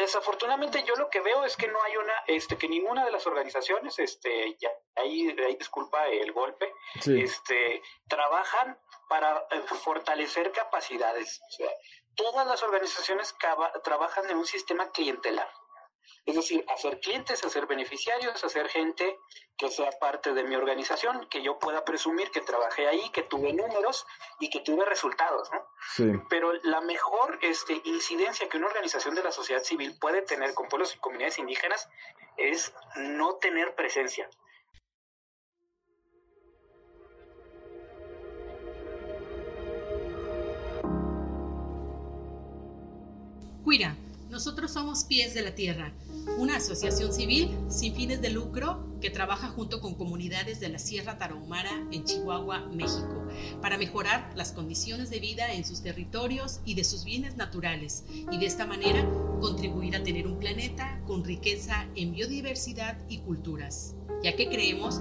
Desafortunadamente yo lo que veo es que no hay una, este, que ninguna de las organizaciones, este, ya, ahí, ahí disculpa el golpe, este, trabajan para eh, fortalecer capacidades. O sea, todas las organizaciones trabajan en un sistema clientelar. Es decir, hacer clientes, hacer beneficiarios, hacer gente que sea parte de mi organización, que yo pueda presumir que trabajé ahí, que tuve números y que tuve resultados, ¿no? Sí. Pero la mejor este, incidencia que una organización de la sociedad civil puede tener con pueblos y comunidades indígenas es no tener presencia. Cuira, nosotros somos Pies de la Tierra, una asociación civil sin fines de lucro que trabaja junto con comunidades de la Sierra Tarahumara en Chihuahua, México, para mejorar las condiciones de vida en sus territorios y de sus bienes naturales y de esta manera contribuir a tener un planeta con riqueza en biodiversidad y culturas, ya que creemos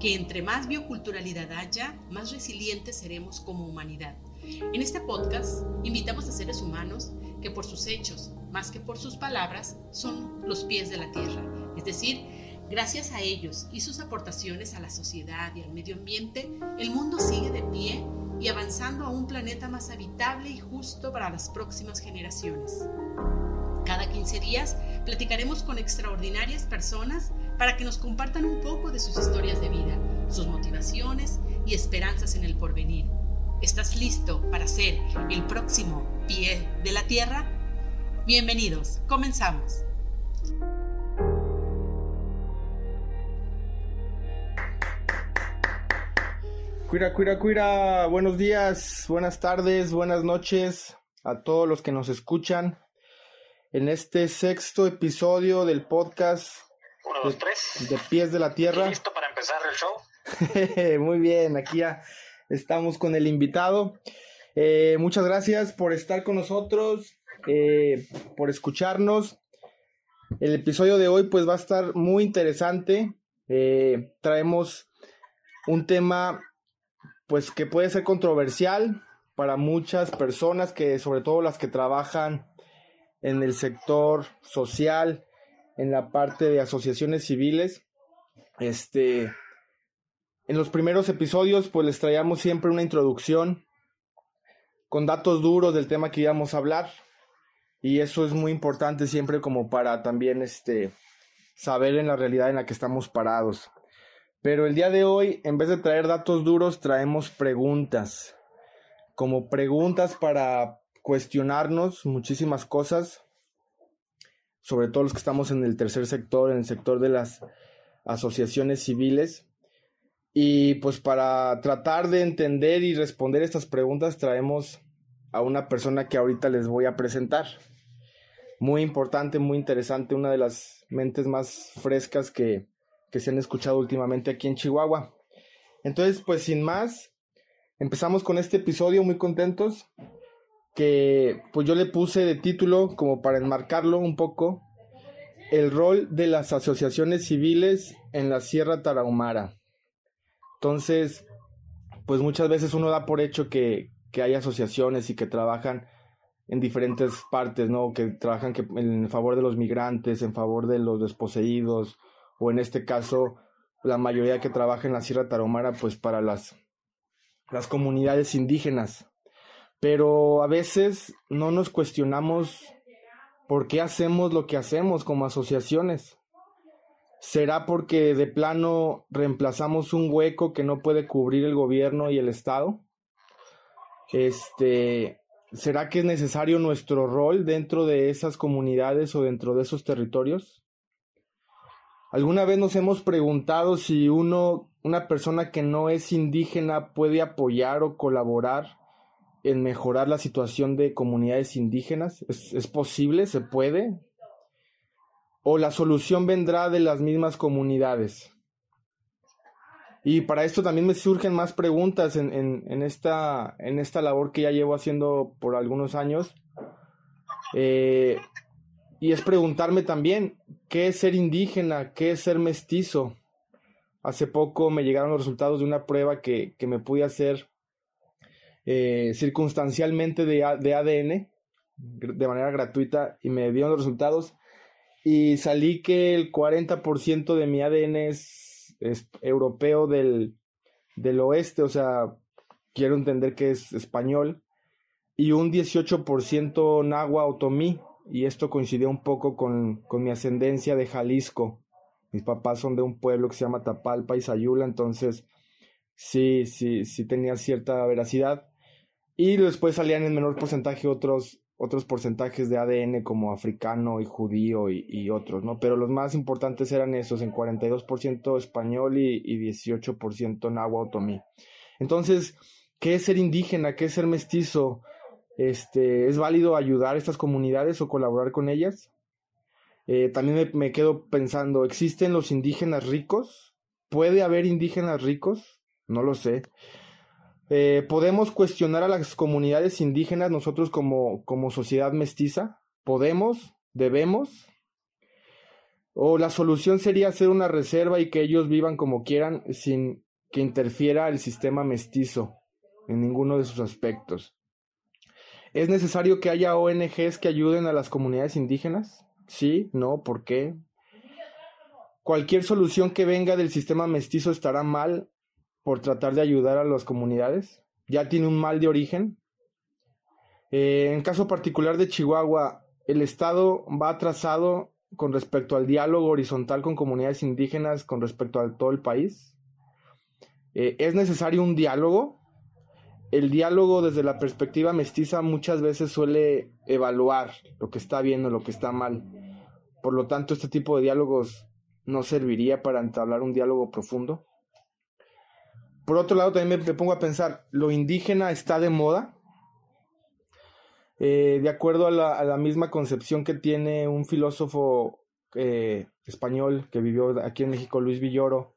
que entre más bioculturalidad haya, más resilientes seremos como humanidad. En este podcast invitamos a seres humanos que por sus hechos, más que por sus palabras, son los pies de la tierra. Es decir, gracias a ellos y sus aportaciones a la sociedad y al medio ambiente, el mundo sigue de pie y avanzando a un planeta más habitable y justo para las próximas generaciones. Cada 15 días platicaremos con extraordinarias personas para que nos compartan un poco de sus historias de vida, sus motivaciones y esperanzas en el porvenir ¿Estás listo para ser el próximo pie de la Tierra? Bienvenidos, comenzamos. Cuira, cuira, cuira, buenos días, buenas tardes, buenas noches a todos los que nos escuchan en este sexto episodio del podcast de, de Pies de la Tierra. ¿Listo para empezar el show? Muy bien, aquí ya estamos con el invitado. Eh, muchas gracias por estar con nosotros, eh, por escucharnos. El episodio de hoy pues va a estar muy interesante. Eh, traemos un tema pues que puede ser controversial para muchas personas que sobre todo las que trabajan en el sector social, en la parte de asociaciones civiles. Este, en los primeros episodios pues les traíamos siempre una introducción con datos duros del tema que íbamos a hablar y eso es muy importante siempre como para también este saber en la realidad en la que estamos parados. Pero el día de hoy, en vez de traer datos duros, traemos preguntas. Como preguntas para cuestionarnos muchísimas cosas, sobre todo los que estamos en el tercer sector, en el sector de las asociaciones civiles. Y pues para tratar de entender y responder estas preguntas traemos a una persona que ahorita les voy a presentar. Muy importante, muy interesante, una de las mentes más frescas que, que se han escuchado últimamente aquí en Chihuahua. Entonces, pues sin más, empezamos con este episodio muy contentos que pues yo le puse de título como para enmarcarlo un poco el rol de las asociaciones civiles en la Sierra Tarahumara. Entonces, pues muchas veces uno da por hecho que, hay asociaciones y que trabajan en diferentes partes, ¿no? Que trabajan que en favor de los migrantes, en favor de los desposeídos, o en este caso, la mayoría que trabaja en la Sierra Tarahumara, pues para las, las comunidades indígenas. Pero a veces no nos cuestionamos por qué hacemos lo que hacemos como asociaciones. ¿Será porque de plano reemplazamos un hueco que no puede cubrir el gobierno y el Estado? Este, ¿será que es necesario nuestro rol dentro de esas comunidades o dentro de esos territorios? ¿Alguna vez nos hemos preguntado si uno, una persona que no es indígena puede apoyar o colaborar en mejorar la situación de comunidades indígenas? ¿Es, es posible? ¿Se puede? O la solución vendrá de las mismas comunidades? Y para esto también me surgen más preguntas en, esta, en esta labor que ya llevo haciendo por algunos años. Eh, y es preguntarme también, ¿qué es ser indígena? ¿Qué es ser mestizo? Hace poco me llegaron los resultados de una prueba que, me pude hacer eh, circunstancialmente de, de ADN de manera gratuita y me dieron los resultados y salí que el 40% de mi ADN es, europeo del, del, oeste, o sea, quiero entender que es español, y un 18% nahua otomí, y esto coincidió un poco con, con, mi ascendencia de Jalisco. Mis papás son de un pueblo que se llama Tapalpa y Sayula, entonces sí, sí, sí tenía cierta veracidad. Y después salían en menor porcentaje otros, otros porcentajes de ADN como africano y judío y, otros, ¿no? Pero los más importantes eran esos, en 42% español y, y 18% náhuatl otomí. Entonces, ¿qué es ser indígena? ¿Qué es ser mestizo? Este, ¿Es válido ayudar a estas comunidades o colaborar con ellas? Eh, también me, me quedo pensando, ¿existen los indígenas ricos? ¿Puede haber indígenas ricos? No lo sé. Eh, ¿Podemos cuestionar a las comunidades indígenas nosotros como, como sociedad mestiza? ¿Podemos? ¿Debemos? ¿O la solución sería hacer una reserva y que ellos vivan como quieran sin que interfiera el sistema mestizo en ninguno de sus aspectos? ¿Es necesario que haya ONGs que ayuden a las comunidades indígenas? Sí, no, ¿por qué? ¿Cualquier solución que venga del sistema mestizo estará mal por tratar de ayudar a las comunidades. Ya tiene un mal de origen. Eh, en caso particular de Chihuahua, el Estado va atrasado con respecto al diálogo horizontal con comunidades indígenas con respecto a todo el país. Eh, ¿Es necesario un diálogo? El diálogo desde la perspectiva mestiza muchas veces suele evaluar lo que está bien o lo que está mal. Por lo tanto, este tipo de diálogos no serviría para entablar un diálogo profundo. Por otro lado, también me, pongo a pensar, ¿lo indígena está de moda? Eh, de acuerdo a la, misma concepción que tiene un filósofo eh, español que vivió aquí en México, Luis Villoro,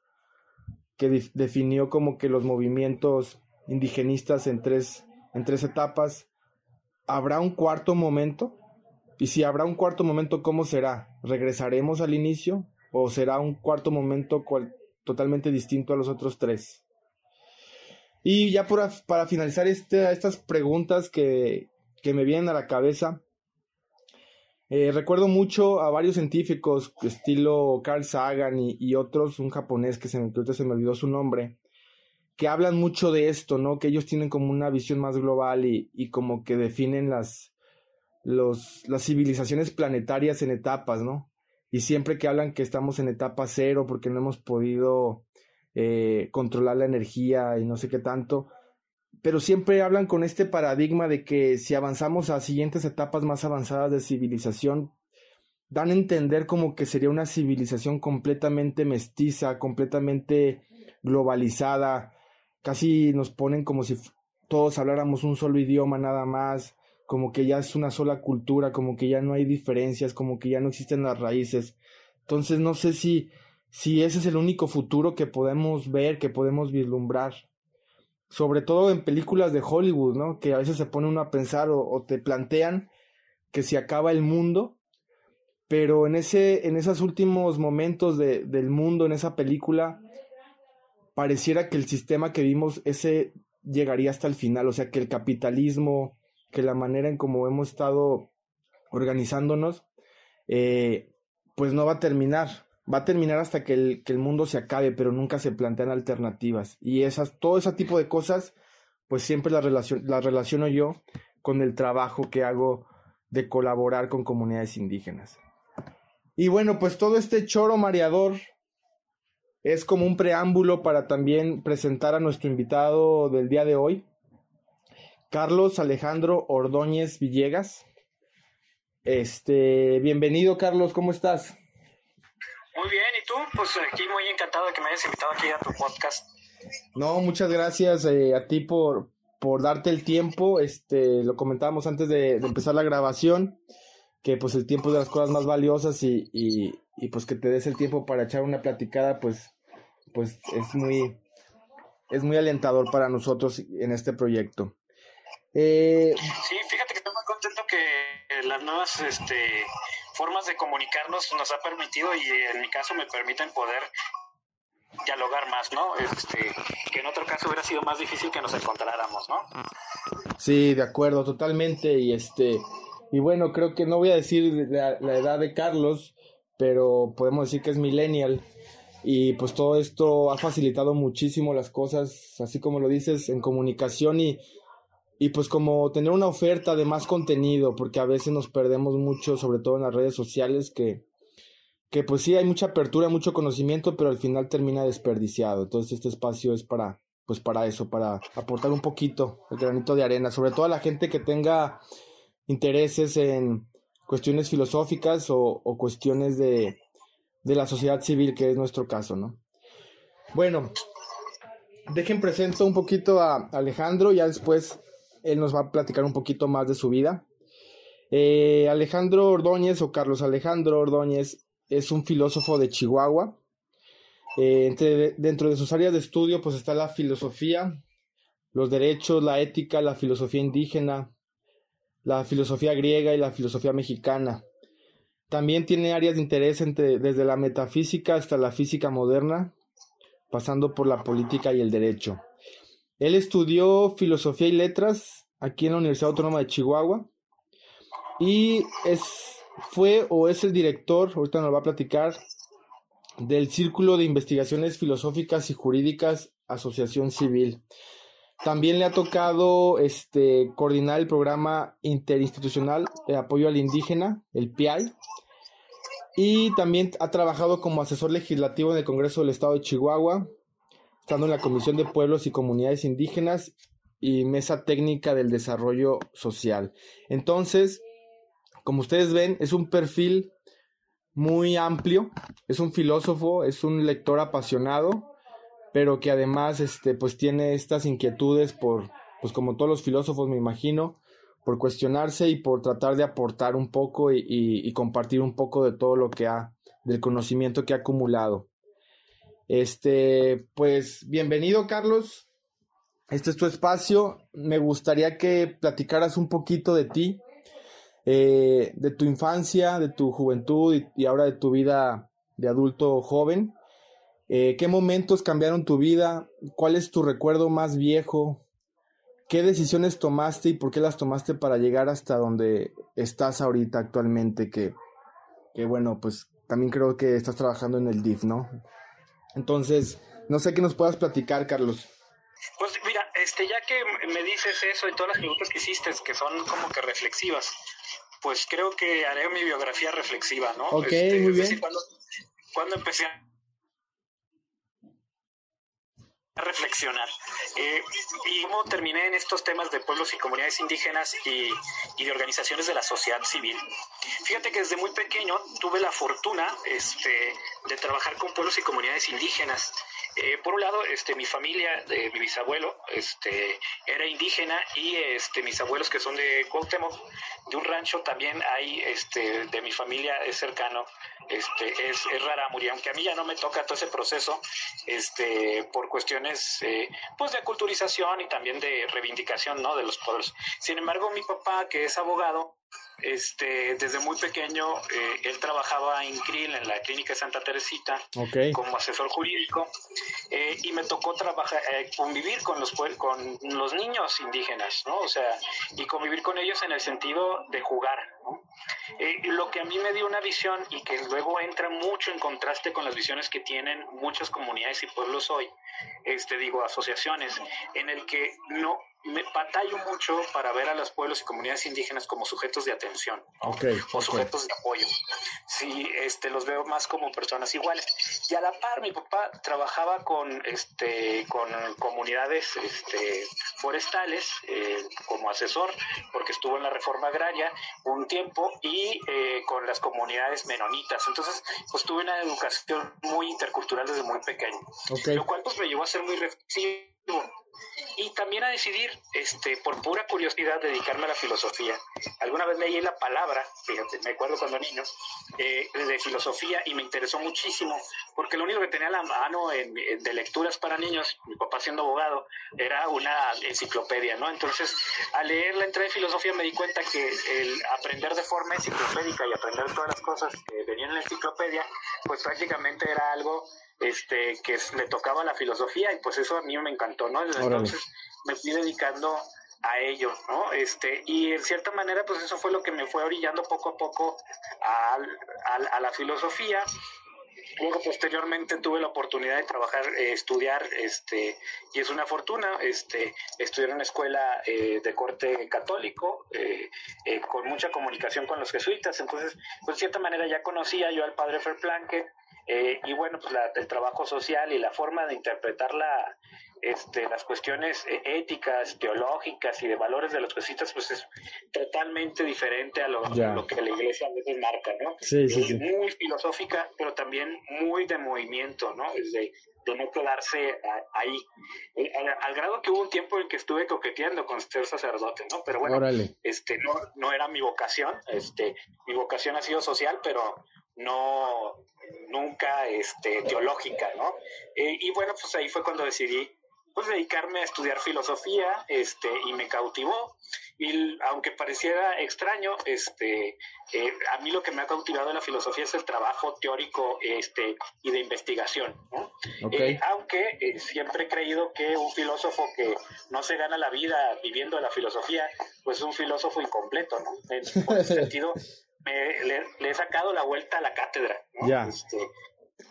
que definió como que los movimientos indigenistas en tres, en tres etapas, ¿habrá un cuarto momento? Y si habrá un cuarto momento, ¿cómo será? ¿Regresaremos al inicio? ¿O será un cuarto momento totalmente distinto a los otros tres? Y ya para finalizar este, estas preguntas que, me vienen a la cabeza, eh, recuerdo mucho a varios científicos, estilo Carl Sagan y, otros, un japonés que se me, se me olvidó su nombre, que hablan mucho de esto, ¿no? Que ellos tienen como una visión más global y, y como que definen las, los, las civilizaciones planetarias en etapas, ¿no? Y siempre que hablan que estamos en etapa cero porque no hemos podido eh, controlar la energía y no sé qué tanto, pero siempre hablan con este paradigma de que si avanzamos a siguientes etapas más avanzadas de civilización, dan a entender como que sería una civilización completamente mestiza, completamente globalizada, casi nos ponen como si todos habláramos un solo idioma nada más, como que ya es una sola cultura, como que ya no hay diferencias, como que ya no existen las raíces. Entonces no sé si si ese es el único futuro que podemos ver, que podemos vislumbrar. Sobre todo en películas de Hollywood, ¿no? Que a veces se pone uno a pensar o, te plantean que se acaba el mundo, pero en, ese, en esos últimos momentos de, del mundo, en esa película, pareciera que el sistema que vimos, ese llegaría hasta el final, o sea, que el capitalismo, que la manera en cómo hemos estado organizándonos, eh, pues no va a terminar va a terminar hasta que el, que el mundo se acabe, pero nunca se plantean alternativas. Y esas, todo ese tipo de cosas, pues siempre las la relaciono yo con el trabajo que hago de colaborar con comunidades indígenas. Y bueno, pues todo este choro mareador es como un preámbulo para también presentar a nuestro invitado del día de hoy, Carlos Alejandro Ordóñez Villegas. Este, bienvenido Carlos, ¿cómo estás? Muy bien, ¿y tú? Pues aquí muy encantado de que me hayas invitado aquí a tu podcast. No, muchas gracias eh, a ti por, por darte el tiempo. Este, lo comentábamos antes de, empezar la grabación, que pues el tiempo es de las cosas más valiosas y, y, pues que te des el tiempo para echar una platicada, pues, pues es muy, es muy alentador para nosotros en este proyecto. Eh, sí, fíjate que estoy muy contento que las nuevas este, formas de comunicarnos nos ha permitido y en mi caso me permiten poder dialogar más, ¿no? Este, que en otro caso hubiera sido más difícil que nos encontráramos, ¿no? Sí, de acuerdo, totalmente. Y este, Y bueno, creo que no voy a decir la, la edad de Carlos, pero podemos decir que es millennial. Y pues todo esto ha facilitado muchísimo las cosas, así como lo dices, en comunicación y, y pues como tener una oferta de más contenido, porque a veces nos perdemos mucho, sobre todo en las redes sociales, que, que pues sí hay mucha apertura, mucho conocimiento, pero al final termina desperdiciado. Entonces este espacio es para, pues para eso, para aportar un poquito el granito de arena, sobre todo a la gente que tenga intereses en cuestiones filosóficas o, o cuestiones de, de la sociedad civil, que es nuestro caso, ¿no? Bueno, dejen presento un poquito a Alejandro, ya después él nos va a platicar un poquito más de su vida. Eh, Alejandro Ordóñez o Carlos Alejandro Ordóñez es un filósofo de Chihuahua. Eh, dentro de sus áreas de estudio pues está la filosofía, los derechos, la ética, la filosofía indígena, la filosofía griega y la filosofía mexicana. También tiene áreas de interés desde la metafísica hasta la física moderna, pasando por la política y el derecho. Él estudió filosofía y letras aquí en la Universidad Autónoma de Chihuahua y es, fue o es el director, ahorita nos va a platicar, del Círculo de Investigaciones Filosóficas y Jurídicas Asociación Civil. También le ha tocado este, coordinar el programa interinstitucional de apoyo al indígena, el PIAI, y también ha trabajado como asesor legislativo en el Congreso del Estado de Chihuahua, estando en la Comisión de Pueblos y Comunidades Indígenas y Mesa Técnica del Desarrollo Social. Entonces, como ustedes ven, es un perfil muy amplio, es un filósofo, es un lector apasionado, pero que además este, pues tiene estas inquietudes por, pues como todos los filósofos me imagino, por cuestionarse y por tratar de aportar un poco y, y compartir un poco de todo lo que ha, del conocimiento que ha acumulado. Este, pues bienvenido Carlos. Este es tu espacio. Me gustaría que platicaras un poquito de ti, eh, de tu infancia, de tu juventud y, ahora de tu vida de adulto joven. Eh, ¿Qué momentos cambiaron tu vida? ¿Cuál es tu recuerdo más viejo? ¿Qué decisiones tomaste y por qué las tomaste para llegar hasta donde estás ahorita actualmente? Que, que bueno, pues también creo que estás trabajando en el DIF, ¿no? Entonces, no sé qué nos puedas platicar, Carlos. Pues mira, este, ya que me dices eso y todas las preguntas que hiciste, que son como que reflexivas, pues creo que haré mi biografía reflexiva, ¿no? Ok, este, muy bien. Cuando, empecé a reflexionar. Eh, y cómo terminé en estos temas de pueblos y comunidades indígenas y, y, de organizaciones de la sociedad civil. Fíjate que desde muy pequeño tuve la fortuna este, de trabajar con pueblos y comunidades indígenas. Eh, por un lado, este, mi familia, de mi bisabuelo, este, era indígena y este, mis abuelos que son de Cuauhtémoc, de un rancho también hay, este, de mi familia es cercano, este, es, es Raramuri, aunque a mí ya no me toca todo ese proceso, este, por cuestiones, eh, pues de culturización y también de reivindicación, ¿no? De los pueblos. Sin embargo, mi papá, que es abogado, este, desde muy pequeño, eh, él trabajaba en CRIL, en la clínica Santa Teresita, como asesor jurídico, eh, y me tocó trabajar, eh, convivir con los, con los niños indígenas, ¿no? O sea, y convivir con ellos en el sentido de jugar, lo que a mí me dio una visión y que luego entra mucho en contraste con las visiones que tienen muchas comunidades y pueblos hoy, este, digo, asociaciones, en el que no, me batallo mucho para ver a los pueblos y comunidades indígenas como sujetos de atención o sujetos de apoyo. Sí, este, los veo más como personas iguales. Y a la par, mi papá trabajaba con, este, con comunidades este, forestales eh, como asesor, porque estuvo en la reforma agraria un tiempo y eh, con las comunidades menonitas. Entonces, pues tuve una educación muy intercultural desde muy pequeño, lo cual pues me llevó a ser muy reflexivo y también a decidir, este, por pura curiosidad, dedicarme a la filosofía. Alguna vez leí la palabra, fíjate, me acuerdo cuando niño, eh, de filosofía y me interesó muchísimo, porque lo único que tenía a la mano de lecturas para niños, mi papá siendo abogado, era una enciclopedia, ¿no? Entonces, al leer la entrada de filosofía me di cuenta que el aprender de forma enciclopédica y aprender todas las cosas que venían en la enciclopedia, pues prácticamente era algo este, que le tocaba la filosofía y pues eso a mí me encantó, ¿no? Entonces me fui dedicando a ello, ¿no? Este, y en cierta manera, pues eso fue lo que me fue orillando poco a poco a, a la filosofía Luego posteriormente tuve la oportunidad de trabajar, eh, estudiar, este, y es una fortuna, este, estudiar en una escuela eh, de corte católico, eh, con mucha comunicación con los jesuitas. Entonces, pues de cierta manera ya conocía yo al padre Verplanke, y bueno, pues el trabajo social y la forma de interpretar la, este, las cuestiones eh, éticas, teológicas y de valores de los jesuitas, pues es totalmente diferente a lo, que la iglesia a veces marca, ¿no? Sí, sí, Muy filosófica, pero también muy de movimiento, ¿no? Es de, no quedarse ahí. Eh, al, grado que hubo un tiempo en que estuve coqueteando con ser sacerdote, ¿no? Pero bueno, este, no, no era mi vocación, este, mi vocación ha sido social, pero no nunca este, teológica, ¿no? Eh, y bueno, pues ahí fue cuando decidí pues dedicarme a estudiar filosofía, este, y me cautivó. Y aunque pareciera extraño, este, eh, a mí lo que me ha cautivado en la filosofía es el trabajo teórico, este, y de investigación, eh, aunque eh, siempre he creído que un filósofo que no se gana la vida viviendo de la filosofía, pues es un filósofo incompleto, ¿no? En, ese sentido, le, he sacado la vuelta a la cátedra, este,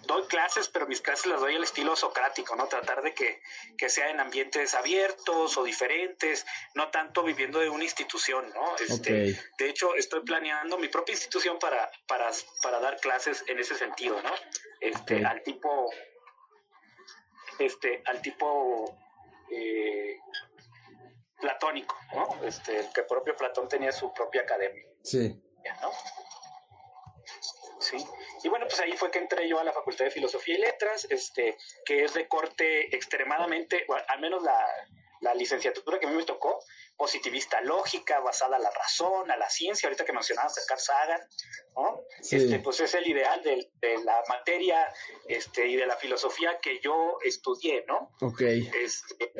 doy clases, pero mis clases las doy al estilo socrático, ¿no? Tratar de que, que sea en ambientes abiertos o diferentes, no tanto viviendo de una institución, ¿no? Este, De hecho, estoy planeando mi propia institución para, para, para dar clases en ese sentido, ¿no? Este, Al tipo, este, al tipo eh, platónico, ¿no? Este, que propio Platón tenía su propia academia. Sí. ¿No? Sí. Y bueno, pues ahí fue que entré yo a la Facultad de Filosofía y Letras, este, que es de corte extremadamente, bueno, al menos la, la licenciatura que a mí me tocó, positivista lógica, basada a la razón, a la ciencia, ahorita que mencionabas a Carl Sagan, ¿no? Este, pues es el ideal de, de, la materia este, y de la filosofía que yo estudié, ¿no? Ok. Este,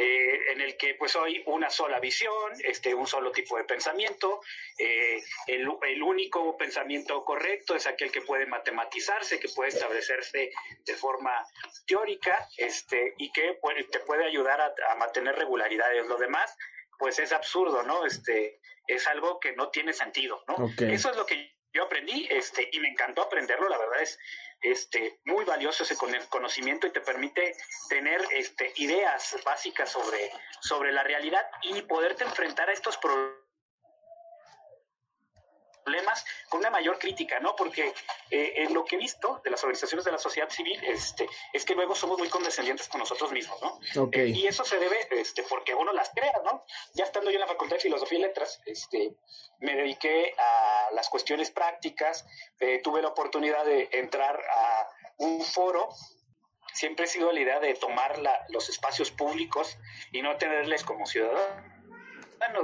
eh, en el que pues hay una sola visión, este, un solo tipo de pensamiento, eh, el, el, único pensamiento correcto es aquel que puede matematizarse, que puede establecerse de forma teórica, este, y que te puede ayudar a, a mantener regularidades. Lo demás, pues es absurdo, ¿no? Este, es algo que no tiene sentido, ¿no? Eso es lo que yo aprendí, este, y me encantó aprenderlo, la verdad es, este, muy valioso ese conocimiento y te permite tener, este, ideas básicas sobre, sobre la realidad y poderte enfrentar a estos problemas problemas con una mayor crítica, ¿no? Porque eh, en lo que he visto de las organizaciones de la sociedad civil este, es que luego somos muy condescendientes con nosotros mismos, ¿no? Okay. Eh, y eso se debe este, porque uno las crea, ¿no? Ya estando yo en la Facultad de Filosofía y Letras, este, me dediqué a las cuestiones prácticas, eh, tuve la oportunidad de entrar a un foro siempre he sido la idea de tomar la, los espacios públicos y no tenerles como ciudadanos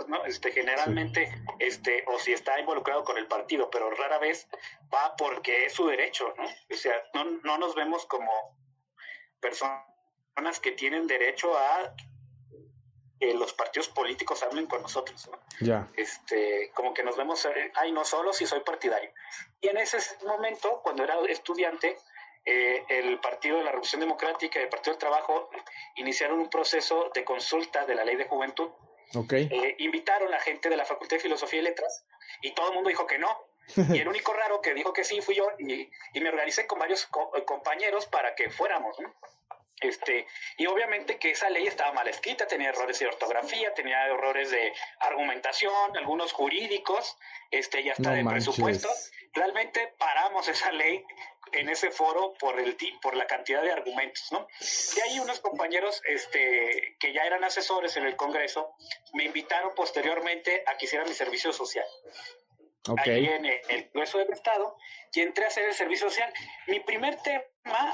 ¿no? Este, generalmente, este, o si está involucrado con el partido, pero rara vez va porque es su derecho, ¿no? O sea, no, no nos vemos como personas que tienen derecho a que los partidos políticos hablen con nosotros, ¿no? Ya. Este, como que nos vemos, eh, ay, no solo si soy partidario. Y en ese momento, cuando era estudiante, eh, el Partido de la Revolución Democrática y el Partido del Trabajo iniciaron un proceso de consulta de la ley de juventud Okay. Eh, invitaron a gente de la Facultad de Filosofía y Letras y todo el mundo dijo que no. Y el único raro que dijo que sí fui yo y, me organicé con varios eh, compañeros para que fuéramos. Este, y obviamente que esa ley estaba mal escrita, tenía errores de ortografía, tenía errores de argumentación, algunos jurídicos, este, ya está de presupuesto. Realmente paramos esa ley en ese foro por el por la cantidad de argumentos, ¿no? Y ahí unos compañeros este, que ya eran asesores en el Congreso me invitaron posteriormente a que hiciera mi servicio social. Okay. Ahí en el Congreso del Estado y entré a hacer el servicio social. Mi primer tema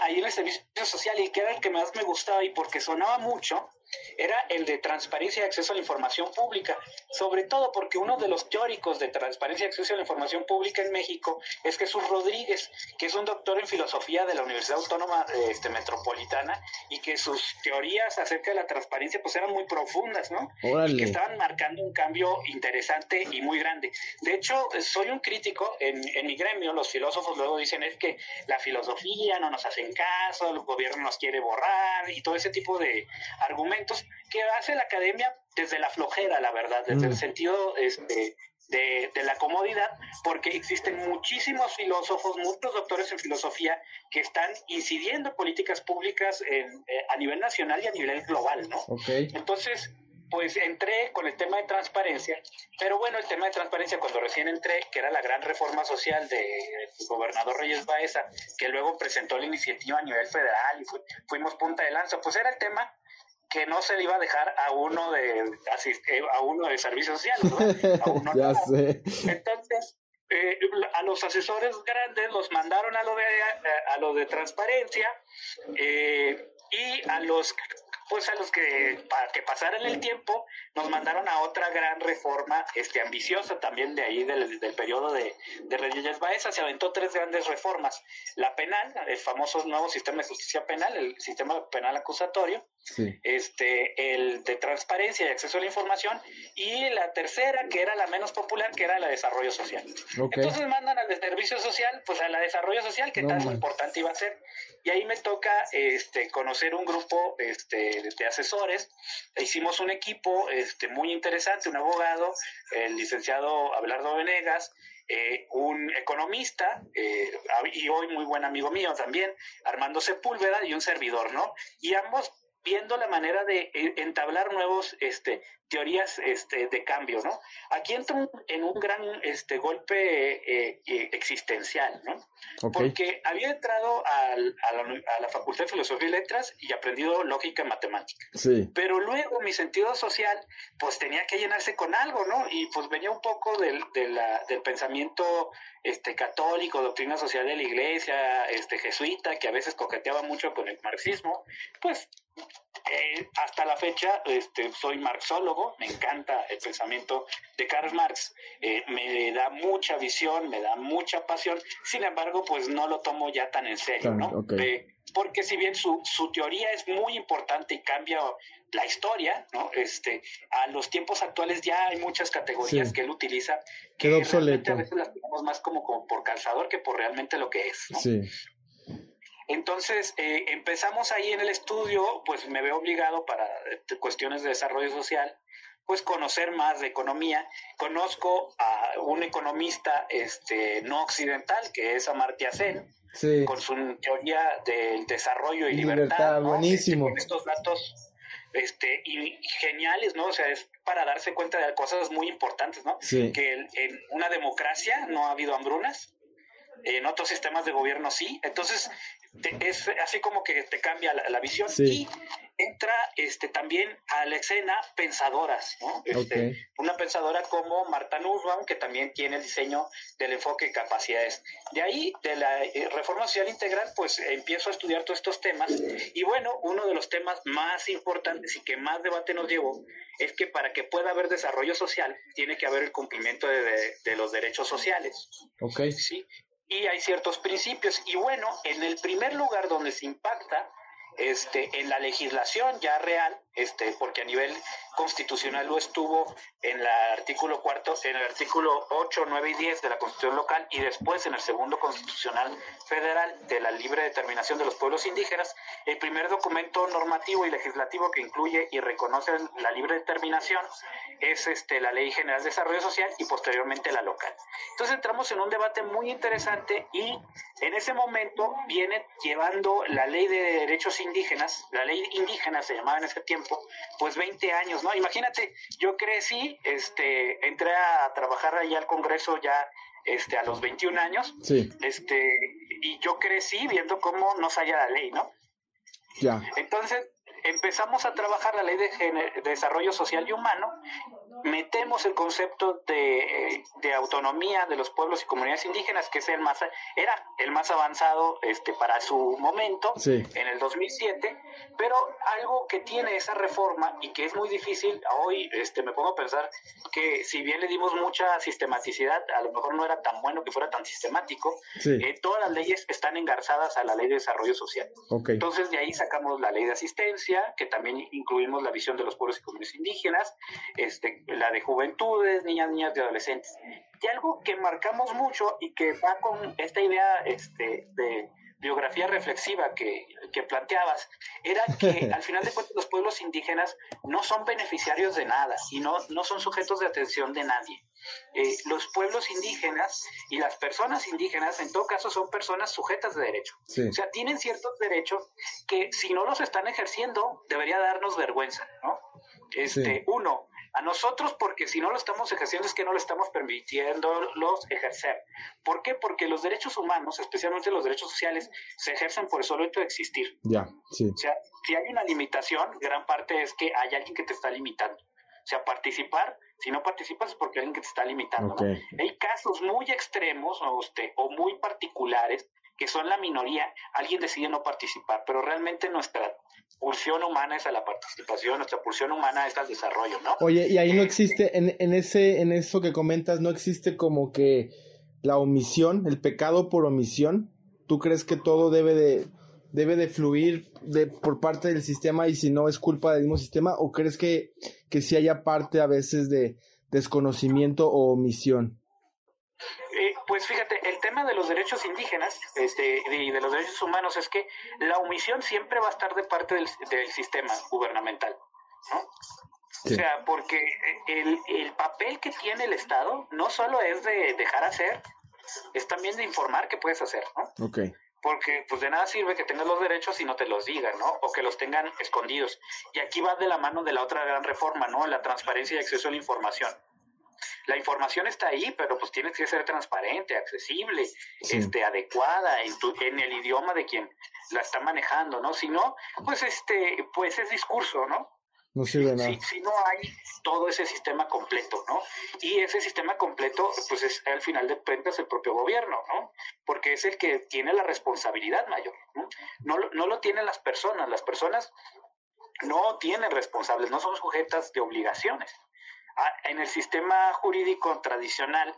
ahí en el servicio social y que era el que más me gustaba y porque sonaba mucho era el de transparencia y acceso a la información pública, sobre todo porque uno de los teóricos de transparencia y acceso a la información pública en México es Jesús Rodríguez, que es un doctor en filosofía de la Universidad Autónoma este, Metropolitana y que sus teorías acerca de la transparencia pues eran muy profundas, ¿no? Y que estaban marcando un cambio interesante y muy grande. De hecho, soy un crítico en, en mi gremio, los filósofos luego dicen es que la filosofía no nos hacen caso, el gobierno nos quiere borrar y todo ese tipo de argumentos que hace la academia desde la flojera, la verdad, desde el mm. sentido este, de, la comodidad, porque existen muchísimos filósofos, muchos doctores en filosofía que están incidiendo políticas públicas en, eh, a nivel nacional y a nivel global, ¿no? Entonces, pues entré con el tema de transparencia, pero bueno, el tema de transparencia cuando recién entré, que era la gran reforma social del gobernador Reyes Baeza, que luego presentó la iniciativa a nivel federal y fuimos punta de lanza, pues era el tema que no se le iba a dejar a uno de eh, a uno de servicio social, ¿no? ya sé. Entonces, eh, a los asesores grandes los mandaron a lo de a, lo de transparencia eh, y a los pues a los que para que pasaran el tiempo nos mandaron a otra gran reforma este ambiciosa también de ahí del, del periodo de, de Reyes Baeza. Se aventó tres grandes reformas. La penal el famoso nuevo sistema de justicia penal el sistema penal acusatorio este el de transparencia y acceso a la información y la tercera que era la menos popular que era la de desarrollo social. Entonces mandan al de servicio social pues a la de desarrollo social que tan importante iba a ser. Y ahí me toca este conocer un grupo este de, asesores. Hicimos un equipo este, muy interesante, un abogado, el licenciado Abelardo Venegas, eh, un economista eh, y hoy muy buen amigo mío también, Armando Sepúlveda y un servidor, ¿no? Y ambos viendo la manera de entablar nuevos este, teorías este, de cambio, ¿no? Aquí entro en un gran este, golpe eh, eh, existencial, ¿no? Porque había entrado a, la, Facultad de Filosofía y Letras y aprendido lógica y matemática. Sí. Pero luego mi sentido social, pues tenía que llenarse con algo, ¿no? Y pues venía un poco del, del pensamiento este, católico, doctrina social de la iglesia, este, jesuita, que a veces coqueteaba mucho con el marxismo. Pues eh, hasta la fecha este, soy marxólogo, me encanta el pensamiento de Karl Marx, eh, me da mucha visión, me da mucha pasión, sin embargo, pues no lo tomo ya tan en serio, ¿no? porque si bien su, su teoría es muy importante y cambia la historia, ¿no? Este, a los tiempos actuales ya hay muchas categorías que él utiliza que a veces las tenemos más como, como por calzador que por realmente lo que es, ¿no? Sí. Entonces, eh, empezamos ahí en el estudio, pues me veo obligado para eh, cuestiones de desarrollo social, pues conocer más de economía. Conozco a un economista este, no occidental, que es Amartya Sen, con su teoría del desarrollo y libertad. buenísimo. con estos datos este, y, geniales, ¿no? O sea, es para darse cuenta de cosas muy importantes, ¿no? Que en una democracia no ha habido hambrunas, en otros sistemas de gobierno sí. Entonces, es así como que te cambia la, visión y entra este también a la escena pensadoras, ¿no? Este, Una pensadora como Marta Nussbaum, que también tiene el diseño del enfoque y capacidades. De ahí, de la eh, reforma social integral, pues empiezo a estudiar todos estos temas y bueno, uno de los temas más importantes y que más debate nos llevó es que para que pueda haber desarrollo social tiene que haber el cumplimiento de, de los derechos sociales. Ok. ¿sí? Y hay ciertos principios. Y bueno, en el primer lugar donde se impacta este, en la legislación ya real, este, porque a nivel constitucional lo estuvo en el artículo cuarto, en el artículo 8, 9 y 10 de la Constitución local y después en el segundo constitucional federal de la libre determinación de los pueblos indígenas, el primer documento normativo y legislativo que incluye y reconoce la libre determinación es este, la Ley General de Desarrollo Social y posteriormente la local. Entonces entramos en un debate muy interesante y en ese momento viene llevando la Ley de Derechos Indígenas, la Ley Indígena se llamaba en ese tiempo, pues 20 años, ¿no? Imagínate, yo crecí, este, entré a trabajar ahí al Congreso ya este, a los 21 años, este, y yo crecí viendo cómo no salía la ley, ¿no? Ya. Entonces, empezamos a trabajar la ley de, desarrollo social y humano, metemos el concepto de, autonomía de los pueblos y comunidades indígenas, que es el más, era el más avanzado este, para su momento, en el 2007, pero algo que tiene esa reforma y que es muy difícil, hoy este, me pongo a pensar que si bien le dimos mucha sistematicidad, a lo mejor no era tan bueno que fuera tan sistemático, eh, todas las leyes están engarzadas a la ley de desarrollo social. Entonces de ahí sacamos la ley de asistencia, que también incluimos la visión de los pueblos y comunidades indígenas, este, la de juventudes, niñas, niñas y adolescentes. Y algo que marcamos mucho y que va con esta idea este, de biografía reflexiva que, que planteabas, era que al final de cuentas los pueblos indígenas no son beneficiarios de nada y no, no son sujetos de atención de nadie. Eh, los pueblos indígenas y las personas indígenas, en todo caso, son personas sujetas de derecho. O sea, tienen ciertos derechos que si no los están ejerciendo, debería darnos vergüenza, ¿no? Este, Uno, a nosotros porque si no lo estamos ejerciendo es que no lo estamos permitiéndolos ejercer. ¿Por qué? Porque los derechos humanos, especialmente los derechos sociales, se ejercen por el solo hecho de existir. Ya, sí. O sea, si hay una limitación, gran parte es que hay alguien que te está limitando. O sea, participar, si no participas es porque hay alguien que te está limitando. Hay casos muy extremos o, este, o muy particulares que son la minoría, alguien decide no participar, pero realmente nuestra pulsión humana es a la participación, nuestra pulsión humana es al desarrollo, ¿no? Oye, y ahí no existe, en, en, ese, en eso que comentas, no existe como que la omisión, el pecado por omisión. ¿Tú crees que todo debe de, debe de fluir de, por parte del sistema y si no es culpa del mismo sistema? ¿O crees que, que sí haya parte a veces de desconocimiento o omisión? Pues fíjate, el tema de los derechos indígenas este, y de los derechos humanos es que la omisión siempre va a estar de parte del, sistema gubernamental, ¿no? O sea, porque el, el, papel que tiene el Estado no solo es de dejar hacer, es también de informar qué puedes hacer, ¿no? Okay. Porque pues de nada sirve que tengas los derechos y no te los digan, ¿no? O que los tengan escondidos. Y aquí va de la mano de la otra gran reforma, ¿no? La transparencia y acceso a la información la información está ahí, pero pues tiene que ser transparente, accesible, este, adecuada en, tu, en el idioma de quien la está manejando, ¿no? Si no, pues este, pues es discurso, ¿no? No sirve nada. Si, si, no hay todo ese sistema completo, ¿no? Y ese sistema completo, pues es al final de cuentas el propio gobierno, ¿no? Porque es el que tiene la responsabilidad mayor, ¿no? No, no lo tienen las personas, las personas no tienen responsables, no son sujetas de obligaciones. Ah, en el sistema jurídico tradicional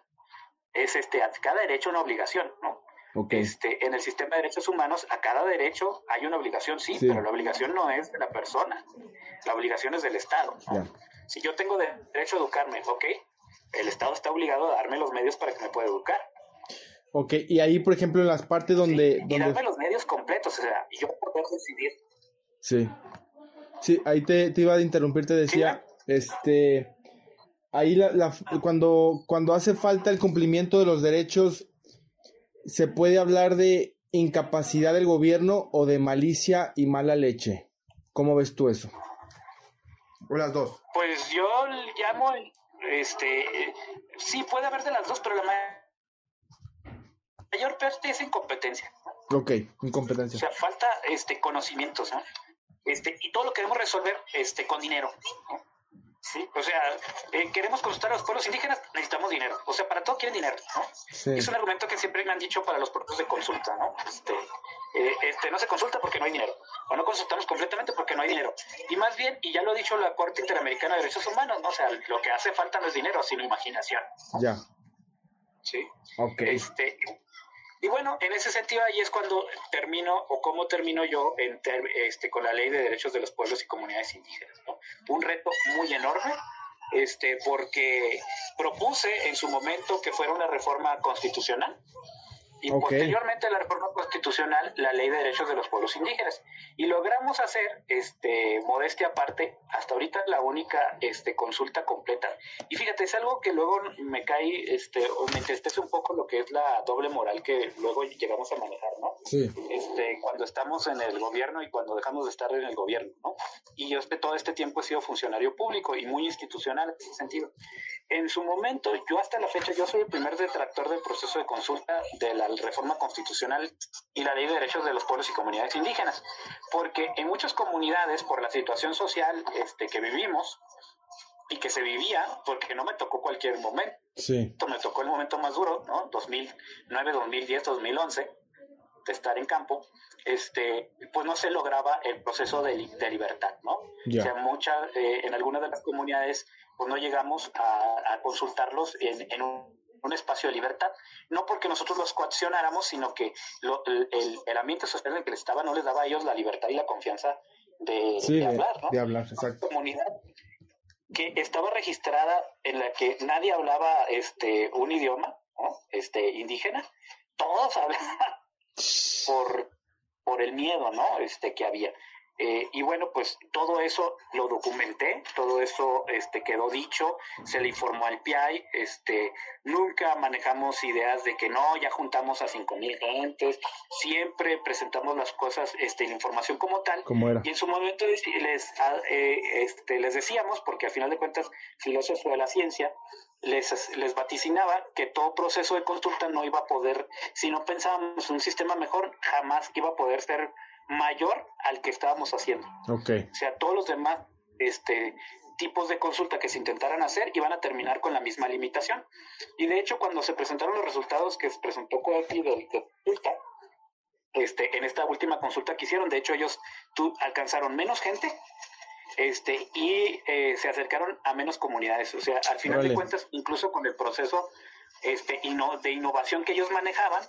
es este a cada derecho una obligación, ¿no? Este, en el sistema de derechos humanos, a cada derecho hay una obligación, sí, pero la obligación no es de la persona, la obligación es del Estado. Si yo tengo derecho a educarme, ok, el Estado está obligado a darme los medios para que me pueda educar. Ok, y ahí, por ejemplo, en las partes donde... y darme los medios completos, o sea, y yo poder decidir. Sí. Sí, ahí te, te iba a interrumpir, te decía, este ahí la, cuando, cuando hace falta el cumplimiento de los derechos, se puede hablar de incapacidad del gobierno o de malicia y mala leche. ¿Cómo ves tú eso? O las dos. Pues yo llamo, este, sí puede haber de las dos, pero la mayor parte es incompetencia. Ok, incompetencia. O sea, falta este conocimientos, ¿no? Este, y todo lo queremos resolver este con dinero. ¿no? ¿Sí? O sea, eh, queremos consultar a los pueblos indígenas, necesitamos dinero. O sea, para todo quieren dinero, ¿no? Es un argumento que siempre me han dicho para los procesos de consulta, ¿no? Este, eh, este, no se consulta porque no hay dinero, o no consultamos completamente porque no hay dinero. Y más bien, y ya lo ha dicho la Corte Interamericana de Derechos Humanos, ¿no? O sea, lo que hace falta no es dinero, sino imaginación. Ya. Sí. Ok. Este, y bueno, en ese sentido ahí es cuando termino o cómo termino yo en este, con la ley de derechos de los pueblos y comunidades indígenas. ¿no? Un reto muy enorme, este, porque propuse en su momento que fuera una reforma constitucional y posteriormente la reforma constitucional, la ley de derechos de los pueblos indígenas. Y logramos hacer, este, modestia aparte, hasta ahorita la única este, consulta completa. Y fíjate, es algo que luego me cae, este, o me entristece un poco lo que es la doble moral que luego llegamos a manejar, ¿no? Sí. Este, cuando estamos en el gobierno y cuando dejamos de estar en el gobierno, ¿no? Y yo este, todo este tiempo he sido funcionario público y muy institucional en ese sentido en su momento, yo hasta la fecha, yo soy el primer detractor del proceso de consulta de la reforma constitucional y la ley de derechos de los pueblos y comunidades indígenas, porque en muchas comunidades, por la situación social este, que vivimos y que se vivía, porque no me tocó cualquier momento, sí. me tocó el momento más duro, ¿no? 2009, 2010, 2011, de estar en campo, este, pues no se lograba el proceso de, libertad, ¿no? O sea, mucha, eh, en algunas de las comunidades pues no llegamos a, consultarlos en, un, espacio de libertad, no porque nosotros los coaccionáramos, sino que el, ambiente social en el que estaba no les daba a ellos la libertad y la confianza de, hablar, ¿no? De hablar, exacto. Una comunidad que estaba registrada en la que nadie hablaba este un idioma, este indígena, todos hablaban por por el miedo, ¿no? Este que había. Eh, y bueno, pues todo eso lo documenté, todo eso este, quedó dicho, se le informó al PIAI, este, nunca manejamos ideas de que no, ya juntamos a cinco mil gentes, siempre presentamos las cosas, este, la información como tal. Y en su momento les, ah, eh, este, les decíamos, porque a final de cuentas, filósofo de la ciencia, les, les vaticinaba que todo proceso de consulta no iba a poder, si no pensábamos en un sistema mejor, jamás iba a poder ser mayor al que estábamos haciendo. Okay. O sea, todos los demás este, tipos de consulta que se intentaran hacer iban a terminar con la misma limitación. Y de hecho, cuando se presentaron los resultados que se presentó Coepi de, consulta, este, en esta última consulta que hicieron, de hecho ellos tú, alcanzaron menos gente este, y eh, se acercaron a menos comunidades. O sea, al final de cuentas, incluso con el proceso este, de innovación que ellos manejaban,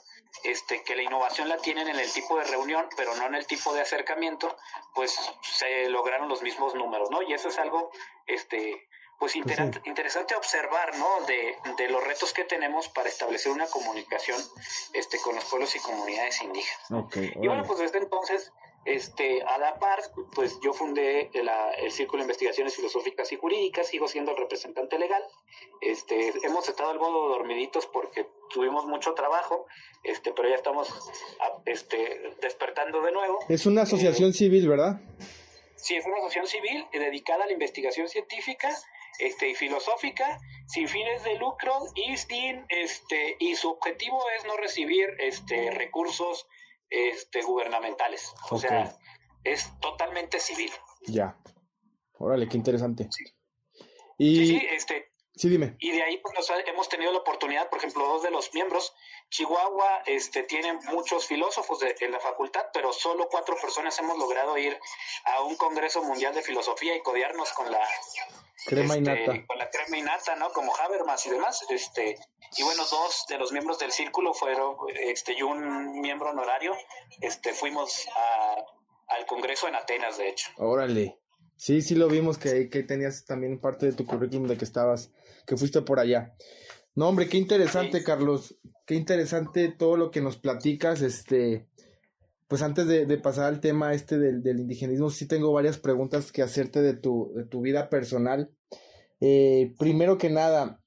este, que la innovación la tienen en el tipo de reunión, pero no en el tipo de acercamiento, pues se lograron los mismos números, ¿no? Y eso es algo, este, pues, pues interesante observar, ¿no? De, de, los retos que tenemos para establecer una comunicación, este, con los pueblos y comunidades indígenas. y bueno, pues desde entonces este, a la par, pues yo fundé el Círculo de Investigaciones Filosóficas y Jurídicas, sigo siendo el representante legal. Este, hemos estado algo dormiditos porque tuvimos mucho trabajo, este, pero ya estamos este, despertando de nuevo. Es una asociación eh, civil, ¿verdad? Sí, es una asociación civil dedicada a la investigación científica este, y filosófica, sin fines de lucro y sin, este, y su objetivo es no recibir este, recursos este, gubernamentales. O sea, es totalmente civil. Ya. Órale, qué interesante. Sí. Y... Sí, este, sí, dime. Y de ahí pues, hemos tenido la oportunidad, por ejemplo, dos de los miembros, Chihuahua este, tiene muchos filósofos de, en la facultad, pero solo cuatro personas hemos logrado ir a un Congreso Mundial de Filosofía y codearnos con la crema este, Con la crema y ¿no? Como Habermas y demás. Este, y bueno, dos de los miembros del círculo fueron, este, y un miembro honorario, este, fuimos al Congreso en Atenas, de hecho. Órale. Sí, sí lo vimos que, que tenías también parte de tu currículum de que estabas, que fuiste por allá. No, hombre, qué interesante, Carlos. Qué interesante todo lo que nos platicas. Este, pues antes de, pasar al tema este del, del, indigenismo, sí tengo varias preguntas que hacerte de tu, de tu vida personal. Eh, primero que nada,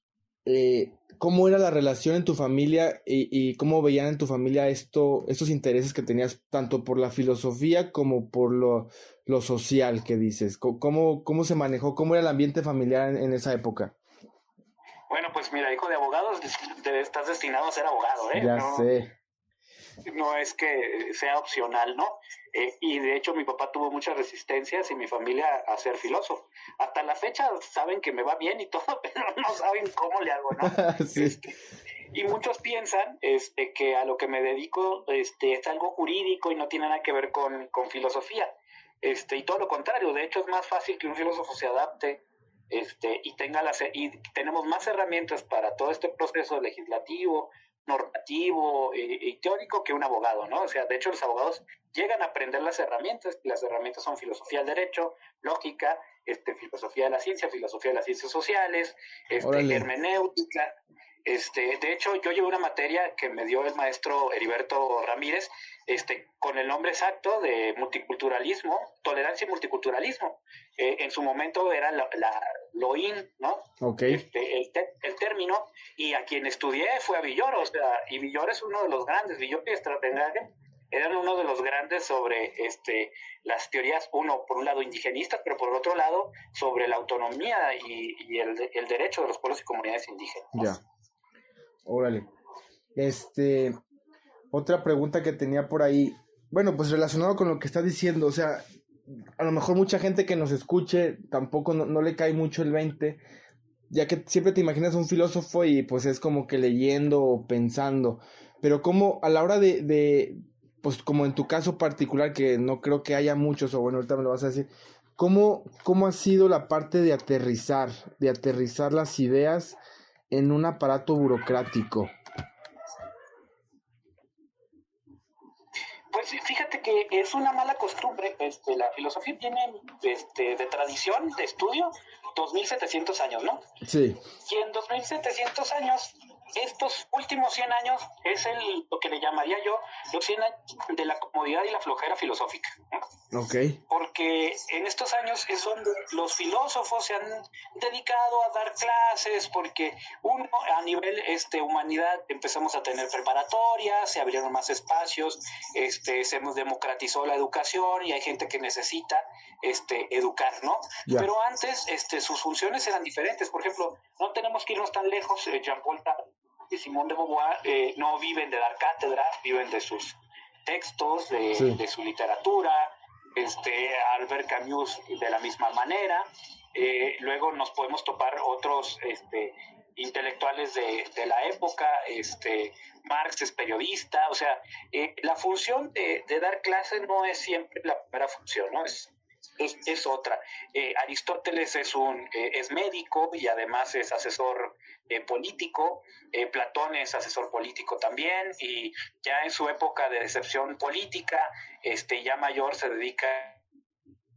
eh, ¿cómo era la relación en tu familia y, cómo veían en tu familia esto, estos intereses que tenías tanto por la filosofía como por lo, lo social que dices? ¿Cómo, ¿Cómo se manejó? ¿Cómo era el ambiente familiar en, esa época? Bueno, pues mira, hijo de abogados, estás destinado a ser abogado, ¿eh? Ya sé no es que sea opcional, ¿no? Eh, y de hecho mi papá tuvo muchas resistencias y mi familia a ser filósofo. Hasta la fecha saben que me va bien y todo, pero no saben cómo le hago, ¿no? Este, y muchos piensan este, que a lo que me dedico este, es algo jurídico y no tiene nada que ver con, con filosofía. Este, y todo lo contrario, de hecho es más fácil que un filósofo se adapte este, y tenga las y tenemos más herramientas para todo este proceso legislativo, normativo y, teórico que un abogado, ¿no? O sea, de hecho los abogados llegan a aprender las herramientas, y las herramientas son filosofía del derecho, lógica, este, filosofía de la ciencia, filosofía de las ciencias sociales, este, hermenéutica, este, de hecho, yo llevo una materia que me dio el maestro Heriberto Ramírez, este, con el nombre exacto de multiculturalismo, tolerancia y multiculturalismo. Eh, en su momento era la, la LOIN, ¿no? Este, el, el, término, y a quien estudié fue a Villor, o sea, y Villor es uno de los grandes, Villor y Stratenhagen eran uno de los grandes sobre este, las teorías, uno, por un lado indigenistas, pero por otro lado sobre la autonomía y, y el, el, derecho de los pueblos y comunidades indígenas. Ya. Órale. Este, otra pregunta que tenía por ahí, bueno, pues relacionado con lo que estás diciendo, o sea, a lo mejor mucha gente que nos escuche tampoco no, le cae mucho el 20, ya que siempre te imaginas un filósofo y pues es como que leyendo o pensando, pero como a la hora de, de, pues como en tu caso particular, que no creo que haya muchos, o bueno, ahorita me lo vas a decir, ¿cómo, cómo ha sido la parte de aterrizar, de aterrizar las ideas? en un aparato burocrático? Pues fíjate que es una mala costumbre. Este, la filosofía tiene este, de tradición, de estudio, 2.700 años, ¿no? Sí. Y en 2.700 años estos últimos 100 años es el, lo que le llamaría yo los 100 años de la comodidad y la flojera filosófica. Ok. Porque en estos años es donde los filósofos se han dedicado a dar clases, porque uno, a nivel este, humanidad empezamos a tener preparatorias, se abrieron más espacios, este, se nos democratizó la educación y hay gente que necesita este, educar, ¿no? Pero antes este, sus funciones eran diferentes. Por ejemplo, no tenemos que irnos tan lejos, eh, Jean-Paul y Simón de Beauvoir eh, no viven de dar cátedra, viven de sus textos, de, su literatura, este, Albert Camus de la misma manera. Eh, luego nos podemos topar otros este, intelectuales de, la época, este, Marx es periodista, o sea, eh, la función de, de, dar clase no es siempre la primera función, ¿no? Es es, otra. Eh, Aristóteles es, un, eh, es médico y además es asesor eh, político. Platón es asesor político también y ya en su época de decepción política, este, ya mayor, se dedica